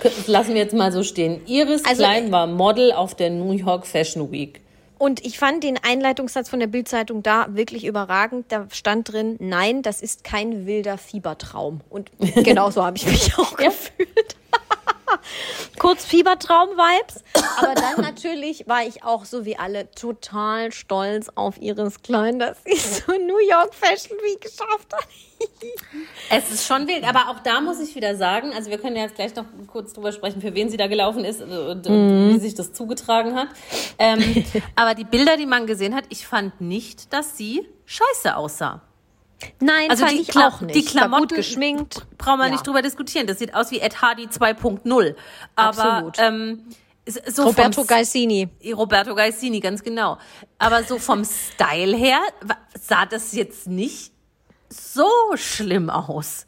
Das lassen wir jetzt mal so stehen. Iris Also, Klein war Model auf der New York Fashion Week. Und ich fand den Einleitungssatz von der Bildzeitung da wirklich überragend. Da stand drin, nein, das ist kein wilder Fiebertraum. Und genau so habe ich mich auch gefühlt. Kurz Fiebertraum-Vibes. Aber dann natürlich war ich auch so wie alle total stolz auf Iris Klein, dass sie so New York Fashion Week geschafft hat. Es ist schon wild, aber auch da muss ich wieder sagen, also wir können ja jetzt gleich noch kurz drüber sprechen, für wen sie da gelaufen ist und, und wie sich das zugetragen hat. Ähm, aber die Bilder, die man gesehen hat, ich fand nicht, dass sie scheiße aussah. Nein, Also die, Kla auch nicht. die Klamotten gut geschminkt. brauchen wir Ja. nicht drüber diskutieren. Das sieht aus wie Ed Hardy 2.0. Aber Absolut. ähm, so Roberto Gaisini. Roberto Gaisini, ganz genau. Aber so vom Style her sah das jetzt nicht so schlimm aus.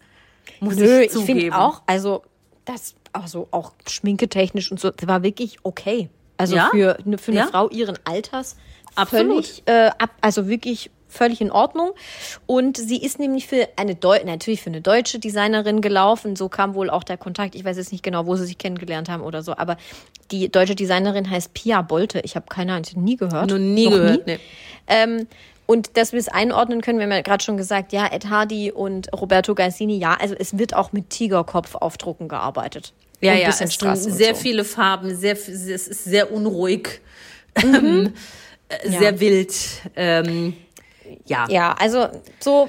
Muss Nö, ich ich finde auch, also das, also auch schminketechnisch und so, das war wirklich okay. Also Ja? für, eine- für eine Ja? Frau ihren Alters Absolut. völlig, äh, ab, also wirklich völlig in Ordnung. Und sie ist nämlich für eine Deu natürlich für eine deutsche Designerin gelaufen. So kam wohl auch der Kontakt. Ich weiß jetzt nicht genau, wo sie sich kennengelernt haben oder so. Aber die deutsche Designerin heißt Pia Bolte. Ich habe keine Ahnung, nie gehört. Noch nie Noch gehört, nee. Ähm, und dass wir es einordnen können, wir haben ja gerade schon gesagt, ja, Ed Hardy und Roberto Gaisini, ja, also es wird auch mit Tigerkopf-Aufdrucken gearbeitet. Ja, ja, bisschen es sind sehr so. viele Farben, sehr, es ist sehr unruhig, ähm, äh, sehr wild. Ähm, ja. Ja, also so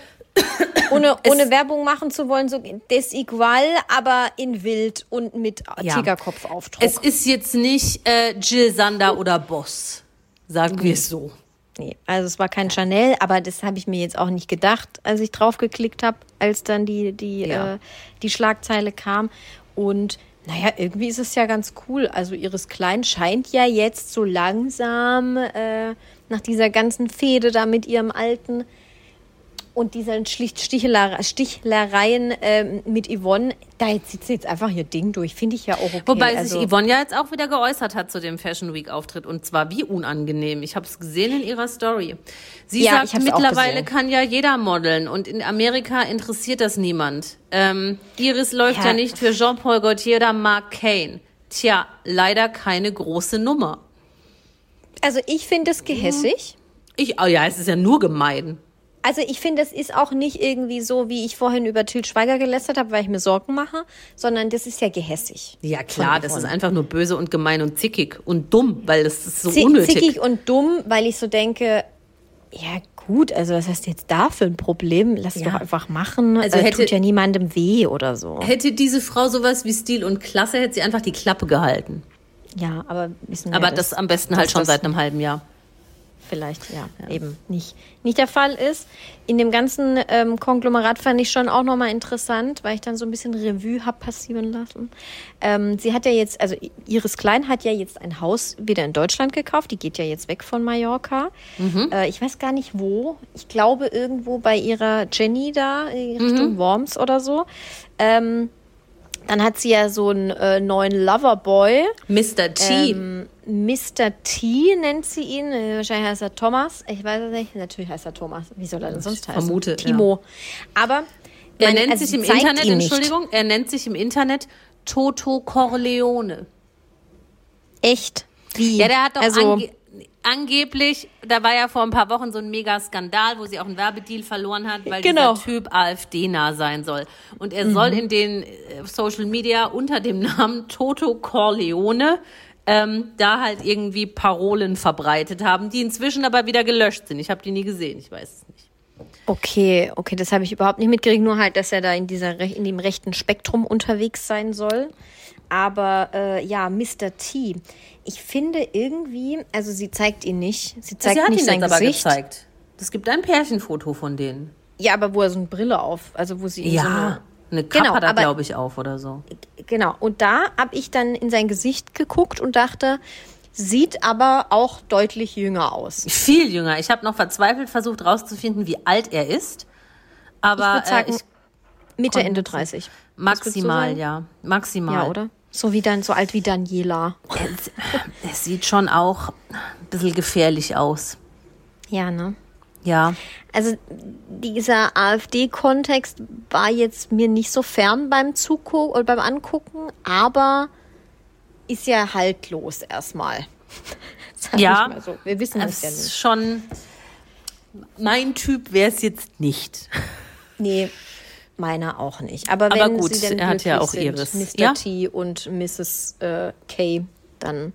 ohne, ohne Werbung machen zu wollen, so desigual, aber in wild und mit Ja. Tigerkopf-Aufdruck. Es ist jetzt nicht äh, Jill Sander oder Boss, sagen wir es so. nee. Also es war kein Chanel, aber das habe ich mir jetzt auch nicht gedacht, als ich draufgeklickt habe, als dann die, die, Ja. äh, die Schlagzeile kam. Und naja, irgendwie ist es ja ganz cool. Also Iris Klein scheint ja jetzt so langsam äh, nach dieser ganzen Fehde da mit ihrem Alten und diesen schlicht Stichler Stichlereien ähm, mit Yvonne, da jetzt zieht sie jetzt einfach ihr Ding durch. Finde ich ja auch okay. Wobei also, sich Yvonne ja jetzt auch wieder geäußert hat zu dem Fashion Week Auftritt und zwar wie unangenehm. Ich habe es gesehen in ihrer Story. Sie Ja, sagt, mittlerweile kann ja jeder modeln und in Amerika interessiert das niemand. Ähm, Iris läuft ja. Ja. nicht für Jean-Paul Gaultier oder Mark Kane. Tja, leider keine große Nummer. Also ich finde es gehässig. Ich, oh ja, es ist ja nur gemein. Also ich finde, es ist auch nicht irgendwie so, wie ich vorhin über Til Schweiger gelästert habe, weil ich mir Sorgen mache, sondern das ist ja gehässig. Ja klar, das ist einfach nur böse und gemein und zickig und dumm, weil das ist so Zi- unnötig. Zickig und dumm, weil ich so denke, ja gut, also was hast du jetzt da für ein Problem? Lass Ja. doch einfach machen. Also Also hätte- tut ja niemandem weh oder so. Hätte diese Frau sowas wie Stil und Klasse, hätte sie einfach die Klappe gehalten. Ja, aber wissen wir, Aber dass- das am besten halt schon das seit einem halben Jahr. vielleicht ja, eben nicht, nicht der Fall ist. In dem ganzen ähm, Konglomerat fand ich schon auch nochmal interessant, weil ich dann so ein bisschen Revue hab passieren lassen. Ähm, sie hat ja jetzt, also Iris Klein hat ja jetzt ein Haus wieder in Deutschland gekauft. Die geht ja jetzt weg von Mallorca. Äh, ich weiß gar nicht wo. Ich glaube irgendwo bei ihrer Jenny da, Richtung Worms oder so. Ähm, dann hat sie ja so einen äh, neuen Loverboy. Mr. T. Ähm, Mr. T nennt sie ihn. Äh, Wahrscheinlich heißt er Thomas. Ich weiß es nicht. Natürlich heißt er Thomas. Wie soll er denn sonst heißen? vermute, Timo. Aber er nennt also sich im Internet, nicht. Entschuldigung, er nennt sich im Internet Toto Corleone. Echt? Wie? Ja, der hat doch also, ange angeblich, da war ja vor ein paar Wochen so ein mega Skandal, wo sie auch einen Werbedeal verloren hat, weil Genau. dieser Typ AfD-nah sein soll. Und er soll Mhm. in den äh, Social Media unter dem Namen Toto Corleone ähm, da halt irgendwie Parolen verbreitet haben, die inzwischen aber wieder gelöscht sind. Ich habe die nie gesehen, ich weiß es nicht. Okay, okay, das habe ich überhaupt nicht mitgekriegt. Nur halt, dass er da in, dieser, in dem rechten Spektrum unterwegs sein soll. Aber äh, ja, Mr. T. Ich finde irgendwie, also sie zeigt ihn nicht. Sie zeigt sie hat nicht ihn sein jetzt aber Gesicht. gezeigt. Es gibt ein Pärchenfoto von denen. Ja, aber wo er so eine Brille auf, also wo sie ihm so eine, Ja, eine Kappe Genau, hat er, aber- glaube ich, auf oder so. Genau, und da habe ich dann in sein Gesicht geguckt und dachte, sieht aber auch deutlich jünger aus. Viel jünger. Ich habe noch verzweifelt versucht rauszufinden, wie alt er ist. Aber Ich würde sagen, äh, ich, Mitte, Ende nicht 30. Was würdest du maximal, ja. Maximal. Ja, oder? So wie dann, so alt wie Daniela. Es, es sieht schon auch ein bisschen gefährlich aus. Ja, ne? Ja. Also dieser AfD-Kontext war jetzt mir nicht so fern beim Zugucken oder beim Angucken, aber ist ja haltlos erstmal. Ja. ich mal so. Wir wissen Es ja ist nicht. schon. Mein Typ wäre es jetzt nicht. Nee, meiner auch nicht. Aber, Aber wenn gut, sie denn er hat ja auch sind, Iris. Mr. Ja? T und Mrs. Äh, K, dann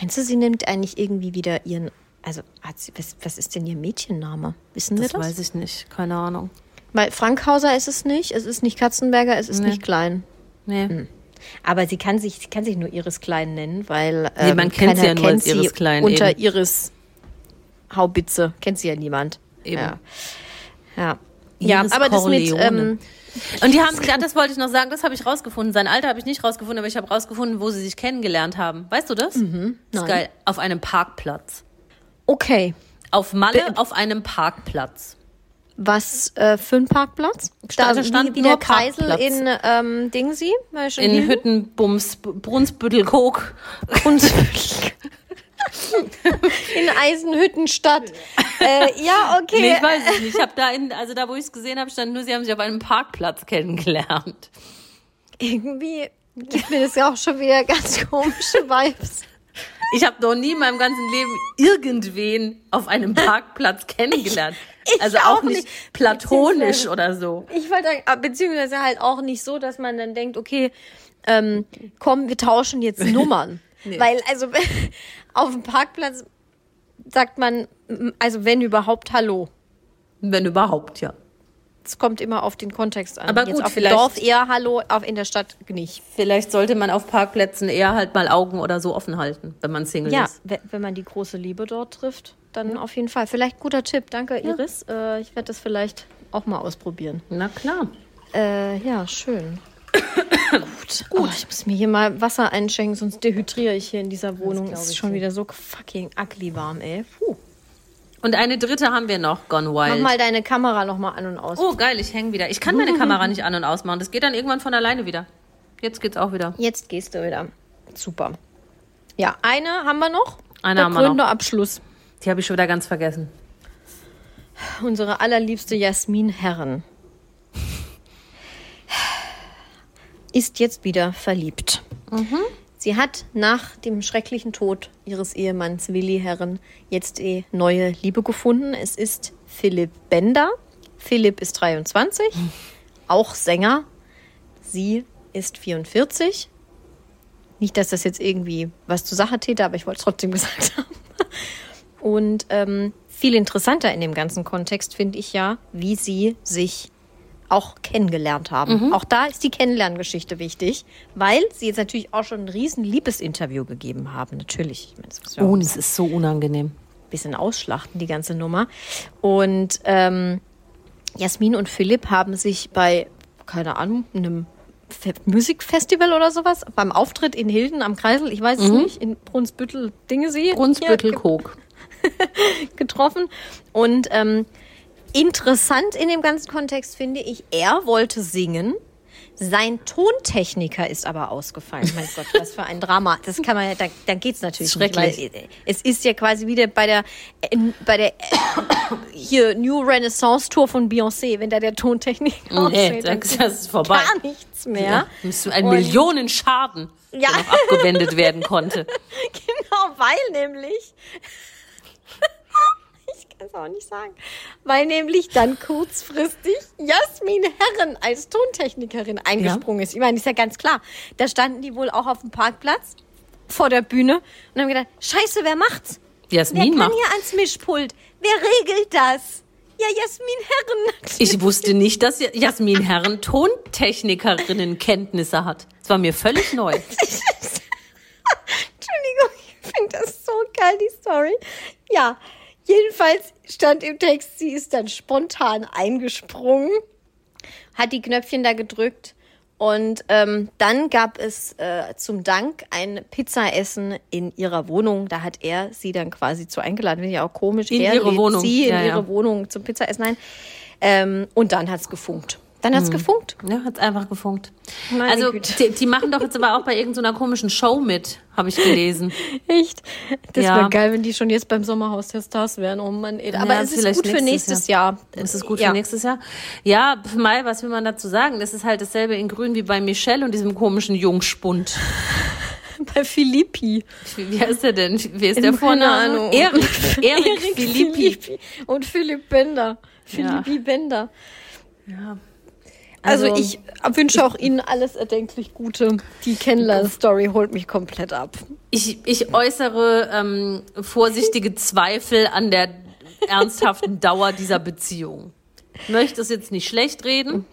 meinst du, sie nimmt eigentlich irgendwie wieder ihren, also sie, was, was ist denn ihr Mädchenname? Wissen wir Das das? weiß ich nicht. Keine Ahnung. Weil Frankhauser ist es nicht, es ist nicht Katzenberger, es ist Nee. nicht Klein. Nee. Aber sie kann sich, sie kann sich nur Iris Klein nennen, weil Nee, ähm, man kennt sie ja nur als Iris Klein, Unter eben. Iris Haubitze kennt sie ja niemand. Eben. Ja, ja. ja aber das mit Corleone. ähm, Und die haben, das wollte ich noch sagen, das habe ich rausgefunden. Sein Alter habe ich nicht rausgefunden, aber ich habe rausgefunden, wo sie sich kennengelernt haben. Weißt du das? Mhm, das ist nein. geil. Auf einem Parkplatz. okay. Auf Malle auf einem Parkplatz. Was äh, für ein Parkplatz? Sta- da stand wie, wie nur der Kreisel in ähm, Dingsy? In? Hüttenbums, Brunsbüttel-Kog. in Eisenhüttenstadt. äh, ja, okay. Nee, ich weiß es nicht. Ich habe da in, also da, wo ich es gesehen habe, stand nur, sie haben sich auf einem Parkplatz kennengelernt. Irgendwie gibt mir das ja auch schon wieder ganz komische Vibes. Ich habe noch nie in meinem ganzen Leben irgendwen auf einem Parkplatz kennengelernt. ich also auch auch nicht platonisch oder so. Ich wollte ah, beziehungsweise halt auch nicht so, dass man dann denkt, okay, ähm, komm, wir tauschen jetzt Nummern. Nee. Weil, also auf dem Parkplatz sagt man, also wenn überhaupt, Hallo. Wenn überhaupt, ja. Es kommt immer auf den Kontext an. Aber Jetzt gut, auf dem vielleicht- Dorf eher Hallo, auf in der Stadt nicht. Vielleicht sollte man auf Parkplätzen eher halt mal Augen oder so offen halten, wenn man Single Ja, ist. we- wenn man die große Liebe dort trifft. dann auf jeden Fall. Vielleicht guter Tipp. Danke, Iris. Äh, ich werde das vielleicht auch mal ausprobieren. Na klar. Äh, ja, schön. Gut. Gut. ich muss mir hier mal Wasser einschenken, sonst dehydriere ich hier in dieser Wohnung. Es ist schon wieder so fucking ugly warm, ey. Puh. Und eine dritte haben wir noch, Gone Wild. Mach mal deine Kamera noch mal an und aus. Oh, geil, ich hänge wieder. Ich kann meine Kamera nicht an- und ausmachen. Das geht dann irgendwann von alleine wieder. Jetzt geht's auch wieder. Jetzt gehst du wieder. Super. Ja, eine haben wir noch. Eine Der haben wir noch. Gründerabschluss. Die habe ich schon wieder ganz vergessen. Unsere allerliebste Jasmin Herren ist jetzt wieder verliebt. Sie hat nach dem schrecklichen Tod ihres Ehemanns Willi Herren jetzt die neue Liebe gefunden. Es ist Philipp Bender. Philipp ist 23, auch Sänger. Sie ist 44. Nicht, dass das jetzt irgendwie was zur Sache täte, aber ich wollte es trotzdem gesagt haben. Und ähm, viel interessanter in dem ganzen Kontext finde ich ja, wie sie sich auch kennengelernt haben. Auch da ist die Kennenlerngeschichte wichtig, weil sie jetzt natürlich auch schon ein riesen Liebesinterview gegeben haben. Natürlich. Ich meine, Oh, das ist so unangenehm. ein bisschen ausschlachten, die ganze Nummer. Und ähm, Jasmin und Philipp haben sich bei, keine Ahnung, einem Fe Musikfestival oder sowas, beim Auftritt in Hilden am Kreisel, ich weiß es nicht, in Brunsbüttel, Dingesee. Brunsbüttel Ja, Kok. getroffen. Und ähm, interessant in dem ganzen Kontext finde ich, er wollte singen. Sein Tontechniker ist aber ausgefallen. Mein Gott, was für ein Drama. Das kann man dann geht's natürlich nicht. Schrecklich. Weil, äh, es ist ja quasi wieder bei der, äh, bei der, hier New Renaissance Tour von Beyoncé, wenn da der Tontechniker Nee, ausfällt, dann das, das ist vorbei. gar nichts mehr. Ja. Ein Und- Millionenschaden, Ja. der noch abgewendet werden konnte. Genau, weil nämlich. Ich kann es auch nicht sagen. Weil nämlich dann kurzfristig Jasmin Herren als Tontechnikerin eingesprungen ist. Ich meine, ist ja ganz klar. Da standen die wohl auch auf dem Parkplatz vor der Bühne und haben gedacht: Scheiße, wer macht's? Wer Jasmin kann macht. hier ans Mischpult? Wer regelt das? Ja, Jasmin Herren. Ich wusste nicht, dass Jasmin Herren Tontechnikerinnen-Kenntnisse hat. Das war mir völlig neu. Entschuldigung, ich finde das so geil, die Story. Ja, jedenfalls stand im Text, sie ist dann spontan eingesprungen, hat die Knöpfchen da gedrückt und ähm, dann gab es äh, zum Dank ein Pizzaessen in ihrer Wohnung. Da hat er sie dann quasi zu eingeladen. Finde ich auch komisch. In er ihre Wohnung. sie in Ja, ja. ihre Wohnung zum Pizzaessen ein. Ähm, und dann hat's gefunkt. Dann Mhm. hat's gefunkt. Ja, hat's einfach gefunkt. Meine also, die, die machen doch jetzt aber auch bei irgendeiner komischen Show mit, habe ich gelesen. Echt? Das Ja. wäre geil, wenn die schon jetzt beim Sommerhaus der Stars wären. Oh Mann, ey. Aber Ja, es ist vielleicht gut für nächstes Jahr. Ist es gut ja. für nächstes Jahr? Ja, Mai, was will man dazu sagen? Das ist halt dasselbe in Grün wie bei Michelle und diesem komischen Jungspund. Bei Filippi. Wie heißt der denn? Wie ist der Keine Vorname? Ahnung. Erik. Erik Filippi. Und Philipp Bender. Philippi Bender. Ja. Also, ich wünsche auch Ihnen alles erdenklich Gute. Die Kennler-Story holt mich komplett ab. Ich, ich äußere ähm, vorsichtige Zweifel an der ernsthaften Dauer dieser Beziehung. Ich möchte es jetzt nicht schlecht reden,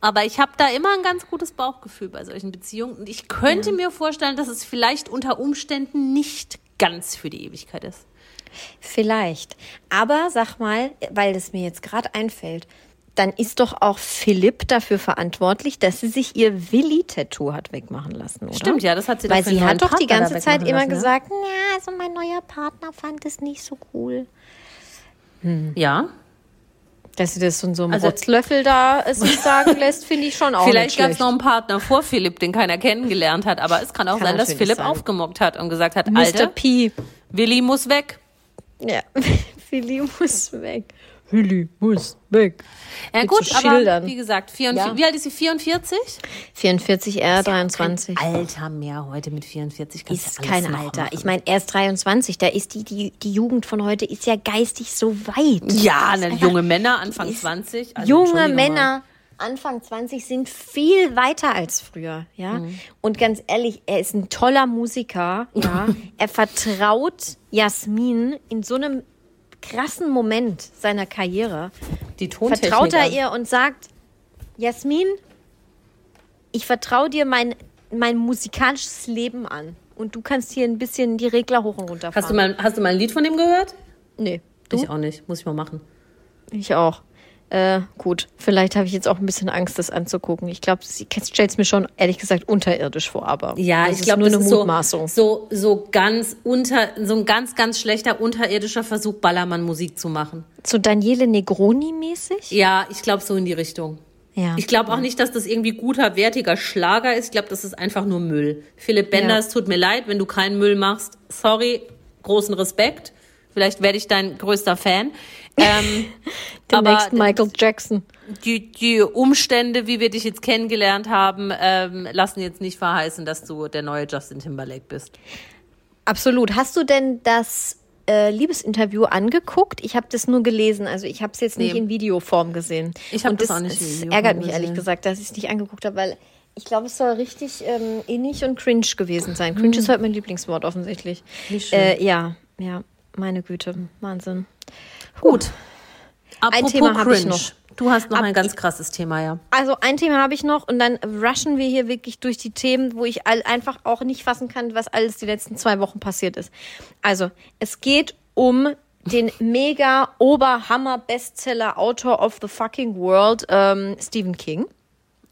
aber ich habe da immer ein ganz gutes Bauchgefühl bei solchen Beziehungen. Und ich könnte mir vorstellen, dass es vielleicht unter Umständen nicht ganz für die Ewigkeit ist. Vielleicht. Aber sag mal, weil das mir jetzt gerade einfällt, dann ist doch auch Philipp dafür verantwortlich, dass sie sich ihr Willi-Tattoo hat wegmachen lassen, oder? Stimmt, ja, das hat sie doch Weil sie hat doch die Partner ganze Zeit immer lassen, gesagt, ja, also mein neuer Partner fand es nicht so cool. Ja, Dass sie das von so einem Also- Rotzlöffel da es sich sagen lässt, finde ich schon auch vielleicht gab es noch einen Partner vor Philipp, den keiner kennengelernt hat, aber es kann auch Kann sein, dass Philipp sein. aufgemockt hat und gesagt hat, Mr. Alter, P. Willi muss weg. Ja, Willi muss weg. Willi muss weg. Ja gut, so aber Schildern. wie gesagt, 44, Ja. wie alt ist sie? 44? 44, er 23. Alter mehr heute mit 44. kannst Ist kein Alter. machen. Ich meine, er ist 23. Da ist die, die, die Jugend von heute ist ja geistig so weit. Ja, ne, junge Männer, Anfang ist- 20. Also, Junge. Männer Anfang 20 sind viel weiter als früher, ja. Mhm. Und ganz ehrlich, er ist ein toller Musiker, ja. er vertraut Jasmin in so einem krassen Moment seiner Karriere. Vertraut er ihr und sagt, Jasmin, ich vertraue dir mein, mein musikalisches Leben an. Und du kannst hier ein bisschen die Regler hoch und runter fahren. Hast du, mal, hast du mal ein Lied von dem gehört? Nee. Du? Ich auch nicht. Muss ich mal machen. Ich auch. Äh, gut, vielleicht habe ich jetzt auch ein bisschen Angst, das anzugucken. Ich glaube, sie stellt es mir schon, ehrlich gesagt, unterirdisch vor, aber Ja, ich glaube, nur das eine ist so, Mutmaßung. so, so ganz unter, so ein ganz, ganz schlechter unterirdischer Versuch, Ballermann-Musik zu machen. So Daniele Negroni-mäßig? Ja, ich glaube so in die Richtung. Ja. Ich glaube auch nicht, dass das irgendwie guter, wertiger Schlager ist. Ich glaube, das ist einfach nur Müll. Philipp Bender, Ja. es tut mir leid, wenn du keinen Müll machst. Sorry, großen Respekt. Vielleicht werde ich dein größter Fan. Ähm, nächste Michael Jackson. die, die Umstände, wie wir dich jetzt kennengelernt haben, ähm, lassen jetzt nicht verheißen, dass du der neue Justin Timberlake bist. Absolut. Hast du denn das äh, Liebesinterview angeguckt? Ich habe das nur gelesen, also ich habe es jetzt nicht Nee. in Videoform gesehen. Ich hab Und das auch nicht es Videoform ärgert mich ehrlich gesagt, dass ich es nicht angeguckt habe, weil ich glaube, es soll richtig ähm, innig und cringe gewesen sein. Cringe ist heute mein Lieblingswort offensichtlich. Hm. Nicht schön. Äh, ja, ja, meine Güte, Wahnsinn. Gut. Apropos Thema hab ich noch. Du hast noch Ab- ein ganz krasses Thema, ja. Also ein Thema habe ich noch und dann rushen wir hier wirklich durch die Themen, wo ich all, einfach auch nicht fassen kann, was alles die letzten zwei Wochen passiert ist. Also es geht um den mega Oberhammer Bestseller Autor of the fucking World ähm, Stephen King.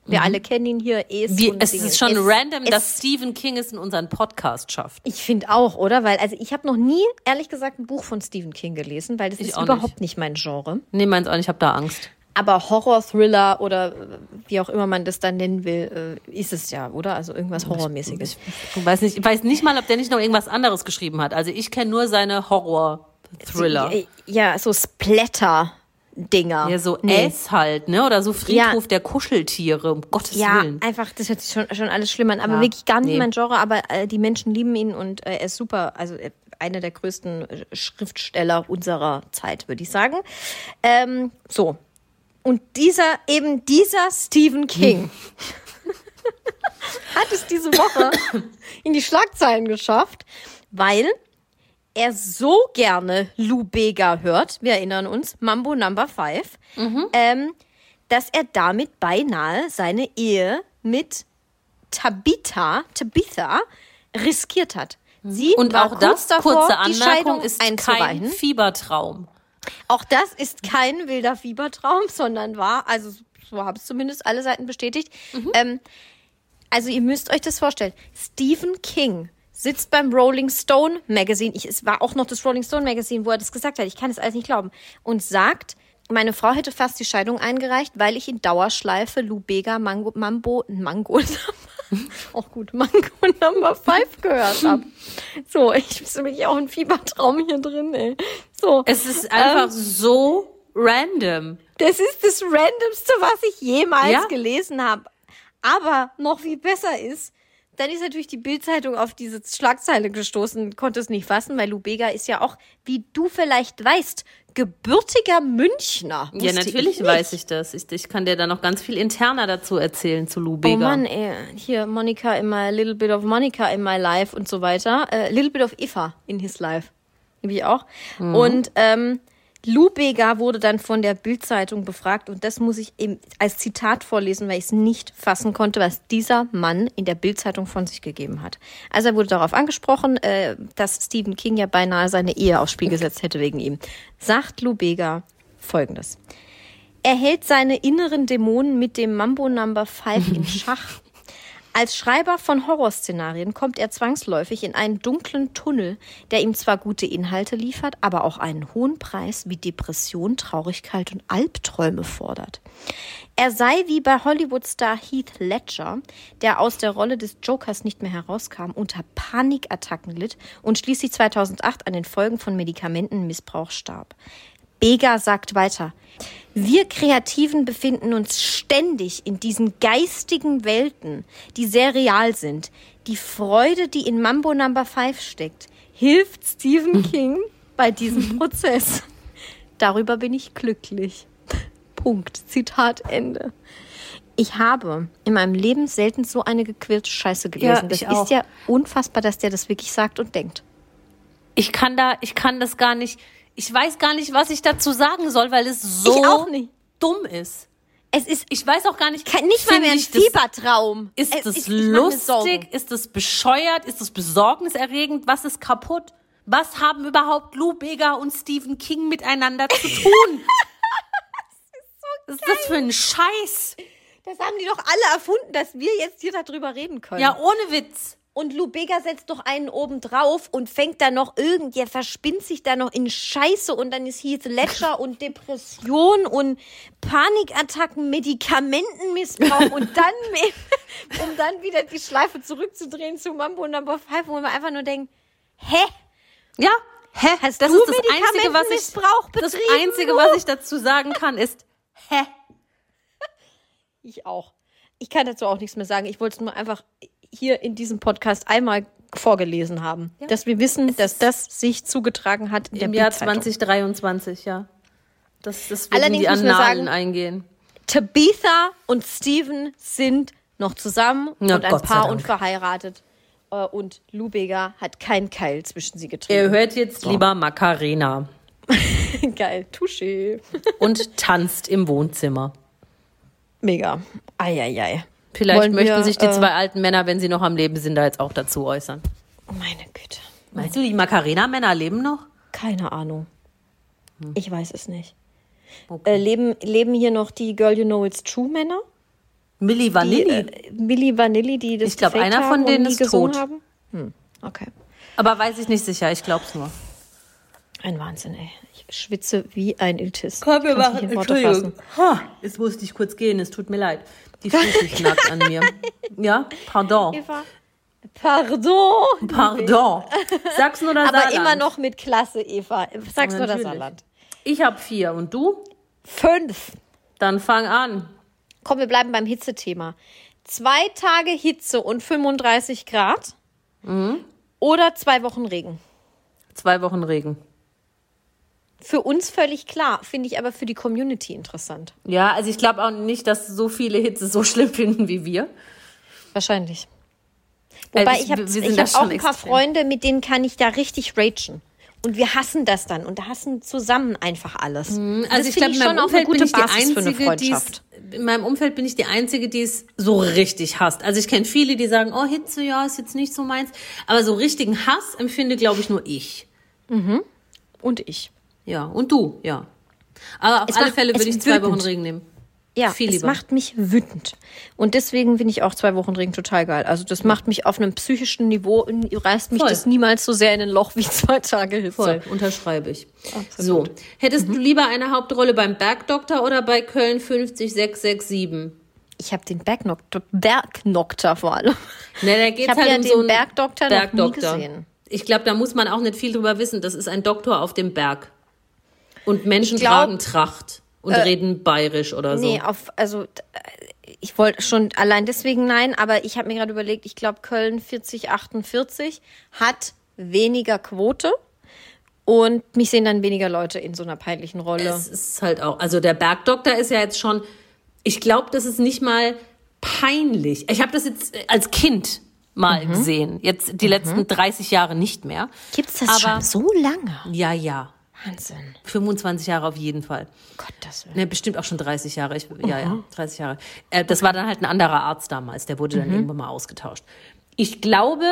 Wir alle kennen ihn hier. Es, Wie, es Dinge. ist schon Es- random, es, dass Stephen King es in unseren Podcast schafft. ich finde auch, oder? Weil also ich habe noch nie ehrlich gesagt ein Buch von Stephen King gelesen, weil das Ich ist überhaupt nicht. mein Genre. Nee, meins auch nicht, ich habe da Angst. Aber Horror, Thriller oder äh, wie auch immer man das dann nennen will, äh, ist es ja, oder? Also irgendwas Horrormäßiges. Ich weiß nicht, ich weiß nicht mal, ob der nicht noch irgendwas anderes geschrieben hat. Also ich kenne nur seine Horror-Thriller. Ja, so Splatter-Dinger. Ja, so Nee. S halt, ne? Oder so Friedhof der Kuscheltiere, um Gottes Ja, Willen. einfach, das hört sich schon, schon alles schlimm an. Aber Ja, wirklich gar nicht nee. mein Genre, aber äh, die Menschen lieben ihn und äh, er ist super. Also äh, einer der größten äh, Schriftsteller unserer Zeit, würde ich sagen. Ähm, so. Und dieser, eben dieser Stephen King hat es diese Woche in die Schlagzeilen geschafft, weil er so gerne Lou Bega hört, wir erinnern uns, Mambo Number Five, ähm, dass er damit beinahe seine Ehe mit Tabitha, Tabitha riskiert hat. Sie Und war auch kurz das, davor, kurze die Anmerkung, Scheidung ist kein. Fiebertraum. Auch das ist kein wilder Fiebertraum, sondern war, also so haben es zumindest alle Seiten bestätigt. Ähm, also ihr müsst euch das vorstellen. Stephen King sitzt beim Rolling Stone Magazine. Ich, es war auch noch das Rolling Stone Magazine, wo er das gesagt hat. Ich kann es alles nicht glauben. Und sagt, meine Frau hätte fast die Scheidung eingereicht, weil ich in Dauerschleife Lou Bega Mango, Mambo, Mango, auch gut, Mango Number 5 gehört habe. So, ich bin wirklich auch ein Fiebertraum hier drin, ey. So. Es ist einfach Ähm, so random. Das ist das Randomste, was ich jemals Ja. gelesen habe. Aber noch viel besser ist, dann ist natürlich die Bildzeitung auf diese Schlagzeile gestoßen, konnte es nicht fassen, weil Lubega ist ja auch, wie du vielleicht weißt, gebürtiger Münchner. Ja, natürlich ich weiß ich das. Ich, ich kann dir da noch ganz viel interner dazu erzählen zu Lou Oh. Mann, ey, hier Monica in my little bit of Monica in my life und so weiter. Äh, little bit of Eva in his life. Liebe ich auch. Mhm. Und ähm, Lou Bega wurde dann von der Bildzeitung befragt und das muss ich eben als Zitat vorlesen, weil ich es nicht fassen konnte, was dieser Mann in der Bildzeitung von sich gegeben hat. Also er wurde darauf angesprochen, äh, dass Stephen King ja beinahe seine Ehe aufs Spiel gesetzt hätte wegen ihm. Sagt Lou Bega folgendes. Er hält seine inneren Dämonen mit dem Mambo Number 5 in Schach. Als Schreiber von Horrorszenarien kommt er zwangsläufig in einen dunklen Tunnel, der ihm zwar gute Inhalte liefert, aber auch einen hohen Preis wie Depression, Traurigkeit und Albträume fordert. Er sei wie bei Hollywood-Star Heath Ledger, der aus der Rolle des Jokers nicht mehr herauskam, unter Panikattacken litt und schließlich 2008 an den Folgen von Medikamentenmissbrauch starb. Bega sagt weiter, wir Kreativen befinden uns ständig in diesen geistigen Welten, die sehr real sind. Die Freude, die in Mambo Number 5 steckt, hilft Stephen King bei diesem Prozess. Darüber bin ich glücklich. Punkt. Zitat Ende. Ich habe in meinem Leben selten so eine gequirlte Scheiße gelesen. Ja, das auch. ist ja unfassbar, dass der das wirklich sagt und denkt. Ich kann da, ich kann das gar nicht, ich weiß gar nicht, was ich dazu sagen soll, weil es so dumm ist. Es ist Ich weiß auch gar nicht, kein, nicht mal mehr ein das- Fiebertraum. Ist Es das ich lustig? Ist das bescheuert? Ist das besorgniserregend? Was ist kaputt? Was haben überhaupt Lou Bega und Stephen King miteinander zu tun? Was ist das für ein Scheiß? Das haben die doch alle erfunden, dass wir jetzt hier darüber reden können. Ja, ohne Witz. Und Lou Bega setzt doch einen oben drauf und fängt da noch irgend, der verspinnt sich da noch in Scheiße und dann ist Heath Ledger und Depression und Panikattacken, Medikamentenmissbrauch und dann, um dann wieder die Schleife zurückzudrehen zu Mambo Number 5, wo wir einfach nur denken, hä? Ja, hä? Hast das ist das Einzige, was ich, das Einzige, was ich dazu sagen kann, ist, hä? Ich auch. Ich kann dazu auch nichts mehr sagen. Ich wollte es nur einfach hier in diesem Podcast einmal vorgelesen haben, dass wir wissen, dass das sich zugetragen hat in Im Jahr Bildzeitung. 2023, ja. Das, das wird in Allerdings die Annalen sagen- eingehen. Tabitha und Steven sind noch zusammen Na, und ein Gott Paar und verheiratet. Äh, Und Lubega hat keinen Keil zwischen sie Ihr getrieben. hört jetzt lieber Macarena Geil, Touché. und tanzt im Wohnzimmer. Mega. Eieiei. Vielleicht Wollen möchten wir, sich die äh, zwei alten Männer, wenn sie noch am Leben sind, da jetzt auch dazu äußern. Meine Güte. Meinst du, die Macarena-Männer leben noch? Keine Ahnung. Hm. Ich weiß es nicht. Äh, leben, leben hier noch die Girl You Know It's True Männer? Milli Die, Vanilli. äh, Milli Vanilli, die das Ich glaub, gefaked einer von denen ist tot. Haben? Hm, okay. Aber weiß ich nicht sicher, ich glaub's nur. Ein Wahnsinn, ey. Schwitze wie ein Iltis. Komm, wir machen, Entschuldigung. Ha, jetzt musste ich kurz gehen, es tut mir leid. Die Füße knackt an mir. Ja, pardon. Eva. Pardon. Pardon. Sachsen oder Aber Saarland? immer noch mit Klasse, Eva. Sagst du das Natürlich. Saarland? Ich habe vier und du? Fünf. Dann fang an. Komm, wir bleiben beim Hitzethema. Zwei Tage Hitze und 35 Grad Mhm. oder zwei Wochen Regen. Zwei Wochen Regen. Für uns völlig klar, finde ich aber für die Community interessant. Ja, also ich glaube auch nicht, dass so viele Hitze so schlimm finden wie wir. Wahrscheinlich. Wobei Also ich habe ich da hab auch ein paar extrem. Freunde, mit denen kann ich da richtig ragen. Und wir hassen das dann und hassen zusammen einfach alles. Das Also ich finde glaube, in meinem schon auch eine Umfeld bin gute ich die Basis für eine einzige, die Freundschaft. in meinem Umfeld bin ich die einzige, die es so richtig hasst. Also ich kenne viele, die sagen, oh Hitze, ja, ist jetzt nicht so meins. Aber so richtigen Hass empfinde, glaube ich, nur ich. Und ich. Ja, und du, ja. Aber auf Es alle macht- Fälle würde ich zwei wütend. Wochen Regen nehmen. Ja, Viel es lieber. macht mich wütend. Und deswegen finde ich auch zwei Wochen Regen total geil. Also das macht mich auf einem psychischen Niveau, reißt mich Voll. das niemals so sehr in ein Loch wie zwei Tage Hitze. Voll, unterschreibe ich. So, hättest du lieber eine Hauptrolle beim Bergdoktor oder bei Köln 50667? Ich habe den Bergnokter, Bergnokter vor allem. Ne, da geht's Ich halt ja um den so einen Bergdoktor noch nie gesehen. Ich glaube, da muss man auch nicht viel drüber wissen. Das ist ein Doktor auf dem Berg. Und Menschen glaub, tragen Tracht und reden bayerisch oder so. Nee, auf, also ich wollte schon allein deswegen nein, aber ich habe mir gerade überlegt, ich glaube Köln 4048 hat weniger Quote und mich sehen dann weniger Leute in so einer peinlichen Rolle. Es ist halt auch, also der Bergdoktor ist ja jetzt schon, ich glaube, das ist nicht mal peinlich. Ich habe das jetzt als Kind mal Mhm. gesehen. Jetzt die letzten 30 Jahre nicht mehr. Gibt's das aber- schon so lange? Ja, ja. Wahnsinn. 25 Jahre auf jeden Fall. Gottes Willen. Ne, bestimmt auch schon 30 Jahre. Ich, ja, ja, 30 Jahre. Äh, das war dann halt ein anderer Arzt damals. Der wurde Mhm. dann irgendwann mal ausgetauscht. Ich glaube,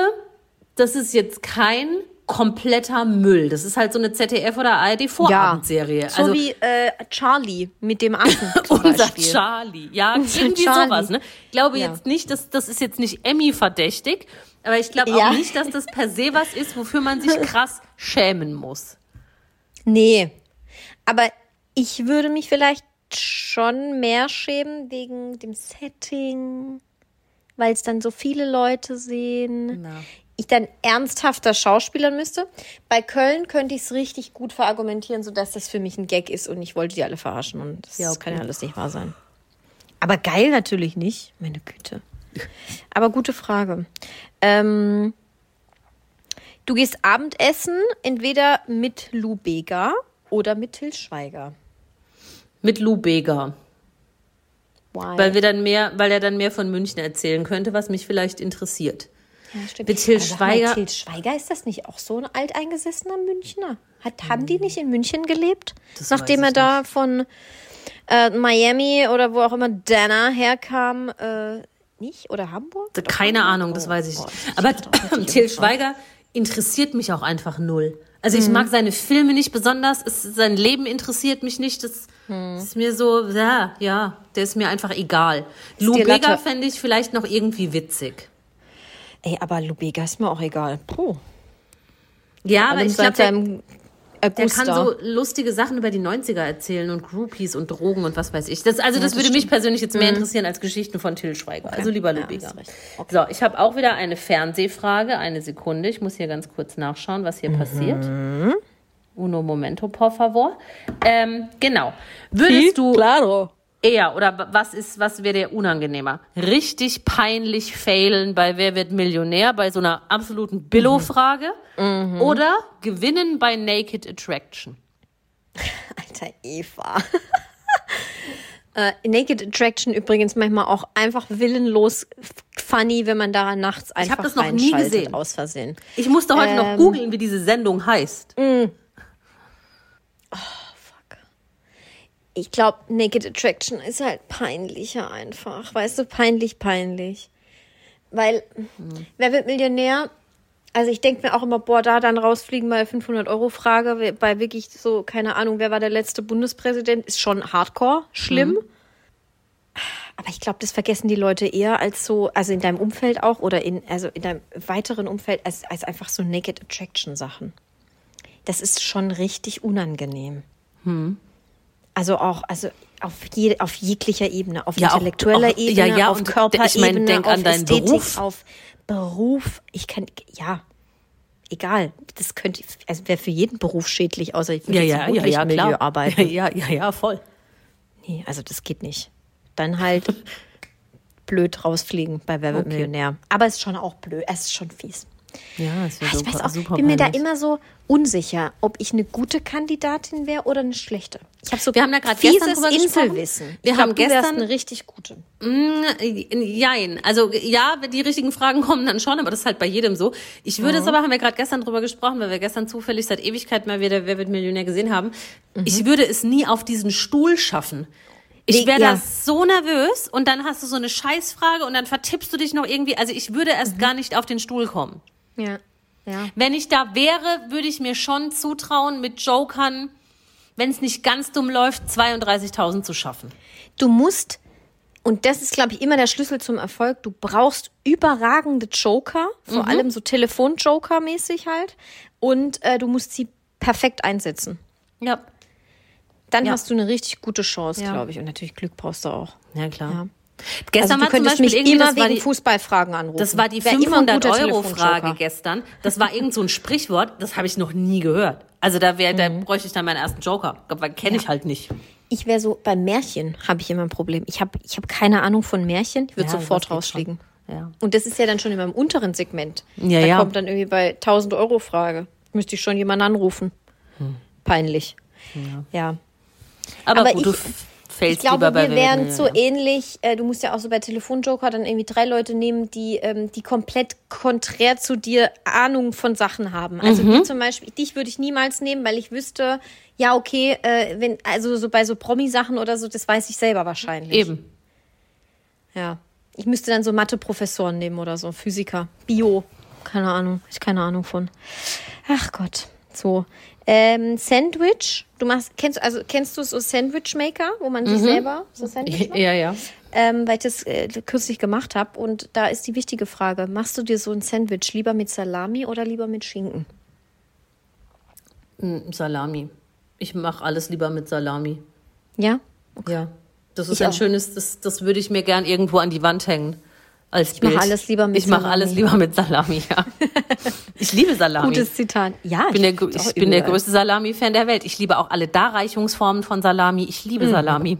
das ist jetzt kein kompletter Müll. Das ist halt so eine ZDF- oder ARD-Vorabendserie. So also wie äh, Charlie mit dem Affen unser Beispiel. Charlie. Ja, irgendwie Charlie. sowas. Ne? Ich glaube Ja. jetzt nicht, dass das ist jetzt nicht Emmy verdächtig, aber ich glaube Ja. auch nicht, dass das per se was ist, wofür man sich krass schämen muss. Nee. Aber ich würde mich vielleicht schon mehr schämen wegen dem Setting, weil es dann so viele Leute sehen. Na. Ich dann ernsthafter schauspielern müsste. Bei Köln könnte ich es richtig gut verargumentieren, sodass das für mich ein Gag ist und ich wollte die alle verarschen. Und das Ja, okay. kann ja alles nicht wahr sein. Aber geil natürlich nicht. Meine Güte. Aber gute Frage. Ähm, du gehst Abendessen entweder mit Lou Bega oder mit Till Schweiger. Mit Lou Bega. Why? Weil wir dann mehr, weil er dann mehr von München erzählen könnte, was mich vielleicht interessiert. ja, stimmt. mit Till sag mal, Schweiger- Till Schweiger, ist das nicht auch so ein alteingesessener Münchner? Hat, haben die nicht in München gelebt? Das Nachdem er da von äh, Miami oder wo auch immer Dana herkam, äh, nicht? Oder Hamburg? Keine Ahnung, das weiß ich Oh, nicht. ich Aber Till Schweiger interessiert mich auch einfach null. Also ich mag seine Filme nicht besonders, es, sein Leben interessiert mich nicht. Das ist mir so, ja, ja, der ist mir einfach egal. Lou dir Bega Latte- fände ich vielleicht noch irgendwie witzig. Ey, aber Lubega ist mir auch egal. Puh. Ja, aber Allem ich glaube, seit der, Augusta. kann so lustige Sachen über die 90er erzählen und Groupies und Drogen und was weiß ich. Das, also das, das würde mich stimmt. persönlich jetzt mehr interessieren als Geschichten von Till Schweiger. Also lieber Lou Ja. Okay. So, ich habe auch wieder eine Fernsehfrage. Eine Sekunde. Ich muss hier ganz kurz nachschauen, was hier passiert. Uno momento, por favor. Ähm, genau. Würdest du Claro. Eher oder was ist, was wäre dir unangenehmer? Richtig peinlich failen bei Wer wird Millionär bei so einer absoluten Billo-Frage oder gewinnen bei Naked Attraction? Alter Eva. äh, Naked Attraction übrigens manchmal auch einfach willenlos funny, wenn man daran nachts einfach das noch nie gesehen. aus Versehen. Ich musste heute noch Ähm. googeln, wie diese Sendung heißt. Ich glaube, Naked Attraction ist halt peinlicher einfach. Weißt du, peinlich, peinlich. Weil, wer wird Millionär? Also ich denke mir auch immer, boah, da dann rausfliegen bei 500-Euro-Frage, bei wirklich so, keine Ahnung, wer war der letzte Bundespräsident, ist schon hardcore, schlimm. Aber ich glaube, das vergessen die Leute eher als so, also in deinem Umfeld auch oder in, also in deinem weiteren Umfeld, als, als einfach so Naked Attraction-Sachen. Das ist schon richtig unangenehm. Also auch, also auf, je, auf jeglicher Ebene, auf Ja, auch- intellektueller auch- Ebene, ja, ja, auf Körperebene, ich mein, denk auf an deinen Ästhetik, Beruf. auf Beruf. Ich kann, ja, egal. Das könnte, also wäre für jeden Beruf schädlich, außer ich würde jetzt im Rotlichtmilieu arbeiten. Ja, ja, ja, voll. Nee, also das geht nicht. Dann halt blöd rausfliegen bei Wer wird Okay. Millionär. Aber es ist schon auch blöd, es ist schon fies. Ja, es wäre Ich super, weiß auch, super bin mir da peinlich. immer so unsicher, ob ich eine gute Kandidatin wäre oder eine schlechte. Ich habe so Wir haben da gerade gestern drüber gesprochen. Inselwissen. Wir ich haben glaub, wärst gestern- eine richtig gute. Jein. Also ja, die richtigen Fragen kommen dann schon, aber das ist halt bei jedem so. Ich würde es aber, haben wir gerade gestern drüber gesprochen, weil wir gestern zufällig seit Ewigkeit mal wieder Wer wird Millionär gesehen haben. Ich würde es nie auf diesen Stuhl schaffen. Ich wäre ja. da so nervös und dann hast du so eine Scheißfrage und dann vertippst du dich noch irgendwie. Also ich würde erst gar nicht auf den Stuhl kommen. Ja. Ja. Wenn ich da wäre, würde ich mir schon zutrauen, mit Jokern, wenn es nicht ganz dumm läuft, 32.000 zu schaffen. Du musst, und das ist, glaube ich, immer der Schlüssel zum Erfolg, du brauchst überragende Joker, vor Mhm. allem so Telefon-Joker-mäßig halt. Und äh, du musst sie perfekt einsetzen. Ja. Dann Ja. hast du eine richtig gute Chance, Ja. glaube ich. Und natürlich Glück brauchst du auch. Ja, klar. Ja. Gestern also du könntest mich immer wegen die, Fußballfragen anrufen. Das war die Wär immer ein guter 500-Euro-Frage Telefonjoker. gestern. Das war irgend so ein Sprichwort, das habe ich noch nie gehört. Also da, wär, Mhm. da bräuchte ich dann meinen ersten Joker. Kenne ich halt nicht. Ich wäre so, bei Märchen habe ich immer ein Problem. Ich habe ich hab keine Ahnung von Märchen. Ich würde Ja, sofort rausfliegen. Ja. Und das ist ja dann schon in meinem unteren Segment. Ja, da ja. kommt dann irgendwie bei 1000 Euro Frage. Müsste ich schon jemanden anrufen. Peinlich. Ja. Aber, Aber gut, ich- f- Ich glaube, lieber bei wir wären so Millionär. ähnlich. Äh, du musst ja auch so bei Telefonjoker dann irgendwie drei Leute nehmen, die, ähm, die komplett konträr zu dir Ahnung von Sachen haben. Also Mhm. wie zum Beispiel, dich würde ich niemals nehmen, weil ich wüsste, ja, okay, äh, wenn, also so bei so Promi-Sachen oder so, das weiß ich selber wahrscheinlich. Eben. Ja. Ich müsste dann so Mathe-Professoren nehmen oder so, Physiker, Bio. Keine Ahnung, ich keine Ahnung von. Ach Gott, so. Ähm, Sandwich, du machst, kennst, also kennst du so Sandwich Maker, wo man sich selber so Sandwich macht? Ja, ja. Ähm, weil ich das äh, kürzlich gemacht habe und da ist die wichtige Frage, machst du dir so ein Sandwich lieber mit Salami oder lieber mit Schinken? Mm, Salami. Ich mache alles lieber mit Salami. Ja? Ja. Das ist Ich ein auch. schönes, das, das würde ich mir gern irgendwo an die Wand hängen. Als ich mache alles lieber mit Ich mache Salami. alles lieber mit Salami, ja. ich liebe Salami. Gutes Zitat. Ja, Ich bin der, ich, ich bin der größte Salami-Fan der Welt. Ich liebe auch alle Darreichungsformen von Salami. Ich Mhm. liebe Salami.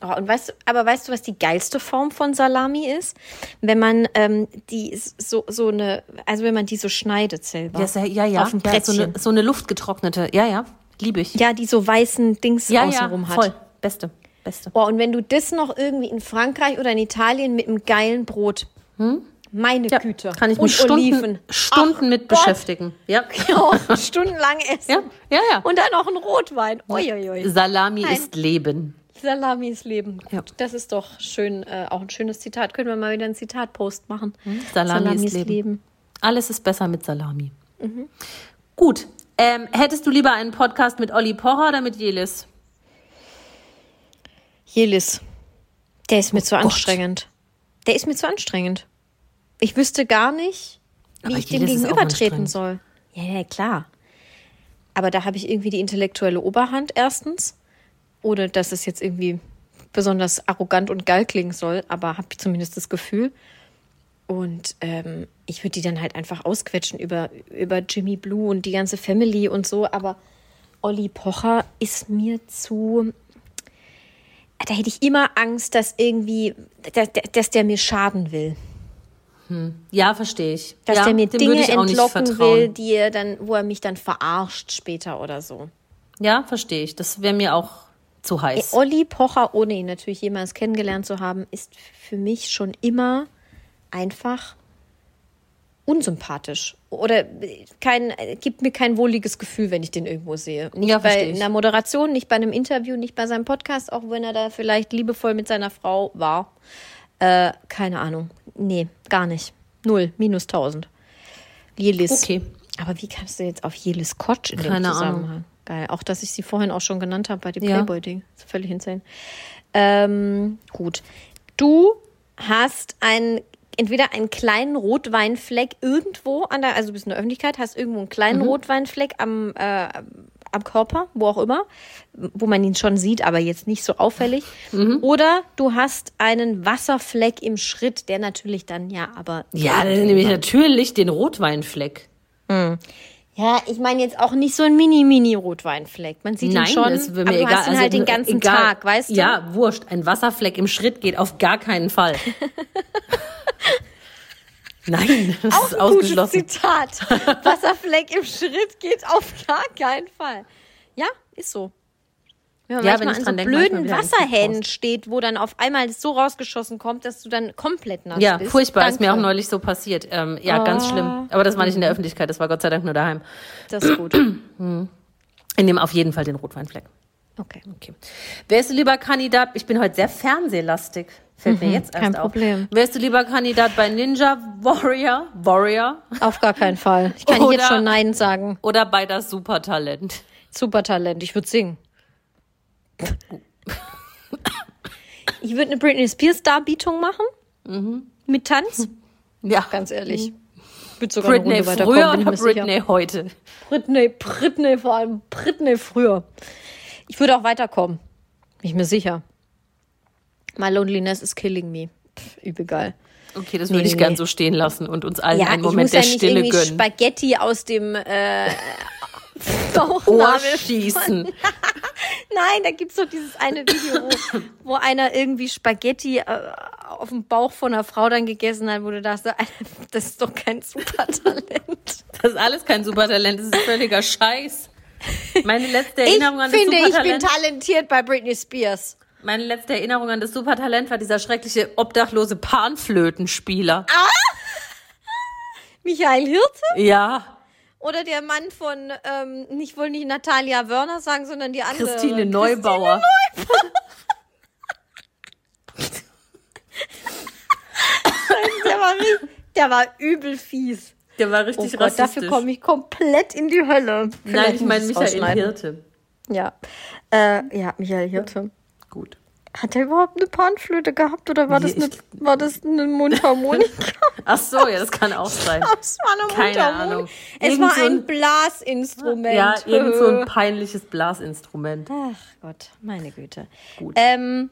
Oh, und weißt du, aber weißt du, was die geilste Form von Salami ist? Wenn man ähm, die so, so eine, also wenn man die so schneidet selber. Ja, ja, ja. Auf dem ja so, eine, so eine luftgetrocknete. Ja, ja. Liebe ich. Ja, die so weißen Dings ja, ja außenrum hat. voll. Beste. Beste. Oh, und wenn du das noch irgendwie in Frankreich oder in Italien mit einem geilen Brot. Meine Hm? Ja, Güte. kann ich und mich Stunden, Oliven. Stunden Ach mit Gott. beschäftigen. Ja. Ja, stundenlang essen. Ja, ja, ja. Und dann noch ein Rotwein. Uiuiui. Salami Nein. ist Leben. Salami ist Leben. Ja. Das ist doch schön, äh, auch ein schönes Zitat. Können wir mal wieder einen Zitatpost machen. Salami, ist Leben. Alles ist besser mit Salami. Gut. Ähm, hättest du lieber einen Podcast mit Olli Pocher oder mit Jelis? Jelis. Der ist mir zu Oh Gott. anstrengend. Der ist mir zu anstrengend. Ich wüsste gar nicht, wie Aber ich dem Jelis auch gegenübertreten soll. Ja, ja, klar. Aber da habe ich irgendwie die intellektuelle Oberhand erstens. Oder dass es jetzt irgendwie besonders arrogant und geil klingen soll, aber habe ich zumindest das Gefühl. Und ähm, ich würde die dann halt einfach ausquetschen über, über Jimmy Blue und die ganze Family und so. Aber Olli Pocher ist mir zu. Da hätte ich immer Angst, dass irgendwie, dass, dass der mir schaden will. Ja, verstehe ich. Dass ja, der mir Dinge entlocken will, die er dann, wo er mich dann verarscht später oder so. Ja, verstehe ich. Das wäre mir auch zu heiß. Olli Pocher, ohne ihn natürlich jemals kennengelernt zu haben, ist für mich schon immer einfach unsympathisch. Oder kein, gibt mir kein wohliges Gefühl, wenn ich den irgendwo sehe. Nicht Ja, bei einer Moderation, nicht bei einem Interview, nicht bei seinem Podcast, auch wenn er da vielleicht liebevoll mit seiner Frau war. Äh, keine Ahnung. Nee, gar nicht. Null, minus tausend. Jelis. Okay. Aber wie kamst du jetzt auf Jelis Kotsch in dem Keine Zusammenhang? Geil. Auch, dass ich sie vorhin auch schon genannt habe bei dem Ja. Playboy-Ding. Ist völlig insane. Ähm, gut. Du hast einen, entweder einen kleinen Rotweinfleck irgendwo an der, also du bist in der Öffentlichkeit, hast irgendwo einen kleinen Mhm. Rotweinfleck am, äh, am Körper, wo auch immer, wo man ihn schon sieht, aber jetzt nicht so auffällig. Mhm. Oder du hast einen Wasserfleck im Schritt, der natürlich dann ja, aber Ja, dann nehme ich natürlich den Rotweinfleck. Ja, ich meine jetzt auch nicht so ein Mini-Mini-Rotweinfleck. Man sieht Nein, ihn schon, das wäre aber mir du egal. hast ihn Also, halt den ganzen egal. Tag, weißt du? Ja, wurscht. Ein Wasserfleck im Schritt geht auf gar keinen Fall. Nein, das Auch ist ein gutes ausgeschlossen. Zitat. Wasserfleck im Schritt geht auf gar keinen Fall. Ja, ist so. Wenn man Ja, manchmal wenn ich an so denk, blöden Wasserhähnen steht, wo dann auf einmal es so rausgeschossen kommt, dass du dann komplett nass Ja, bist. furchtbar. Ist mir auch Danke. neulich so passiert. Ähm, ja, ganz Ah. schlimm. Aber das war nicht in der Öffentlichkeit. Das war Gott sei Dank nur daheim. Das ist gut. Ich nehme auf jeden Fall den Rotweinfleck. Okay. Okay. Wärst du lieber Kandidat? Ich bin heute sehr fernsehlastig. Fällt mir jetzt erst Mhm, kein auf. Problem. Wärst du lieber Kandidat bei Ninja Warrior? Warrior? Auf gar keinen Fall. Ich kann Oder- jetzt schon Nein sagen. Oder bei das Supertalent? Supertalent. Ich würde singen. Ich würde eine Britney Spears Darbietung machen. Mit Tanz. Ja. Ganz ehrlich. Ich würde sogar eine Britney früher oder mir sicher. Britney heute? Britney, Britney, vor allem Britney früher. Ich würde auch weiterkommen. Bin ich mir sicher. My loneliness is killing me. Pff, übel geil. Okay, das Nee, würde ich nee, gern nee. so stehen lassen und uns allen Ja, einen ich Moment muss der ja Stille gönnen. Spaghetti aus dem äh, Ohr schießen. Nein, da gibt's doch dieses eine Video, wo, wo einer irgendwie Spaghetti äh, auf dem Bauch von einer Frau dann gegessen hat, wo du dachtest, das ist doch kein Supertalent. Das ist alles kein Supertalent, das ist völliger Scheiß. Meine letzte Ich Erinnerung an das finde, ich bin Supertalent. talentiert bei Britney Spears. Meine letzte Erinnerung an das Supertalent war dieser schreckliche obdachlose Panflötenspieler. Michael Hirte Ja, oder der Mann von, ähm, nicht wohl nicht Natalia Wörner sagen, sondern die andere. Christine Neubauer. Der war, der war übel fies. Der war Oh richtig Gott, rassistisch. dafür komme ich komplett in die Hölle. Nein, Vielleicht ich muss meine Michael. Hirte. Ja. Äh, ja, Michael Hirte. Gut. Hat er überhaupt eine Panflöte gehabt oder war das eine, war das eine Mundharmonika? Ach so, ja, das kann auch sein. es war eine Keine Mundharmonika. Ahnung. Es Irgend war so ein ein- Blasinstrument. Ja, irgend so ein peinliches Blasinstrument. Ach Gott, meine Güte. Gut. Ähm,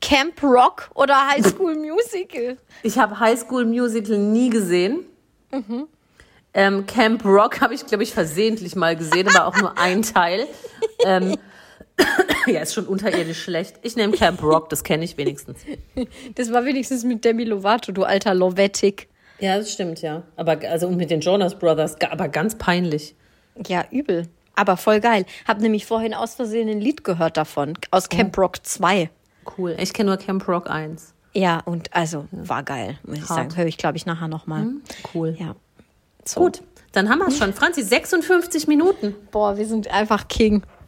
Camp Rock oder High School Musical? Ich habe High School Musical nie gesehen. Ähm, Camp Rock habe ich, glaube ich, versehentlich mal gesehen, aber auch nur ein Teil. Ähm, ja, ist schon unterirdisch schlecht. Ich nehme Camp Rock, das kenne ich wenigstens. Das war wenigstens mit Demi Lovato, du alter Lovettig. Ja, das stimmt, ja. Aber also und mit den Jonas Brothers, aber ganz peinlich. Ja, übel. Aber voll geil. Hab nämlich vorhin aus Versehen ein Lied gehört davon, aus Camp Rock 2. Cool. Ich kenne nur Camp Rock 1. Ja, und also war geil, muss ich Hart. sagen. Höre ich, glaube ich, nachher nochmal. Cool. Ja. So. Gut, dann haben wir es schon. Franzi, 56 Minuten. Boah, wir sind einfach King.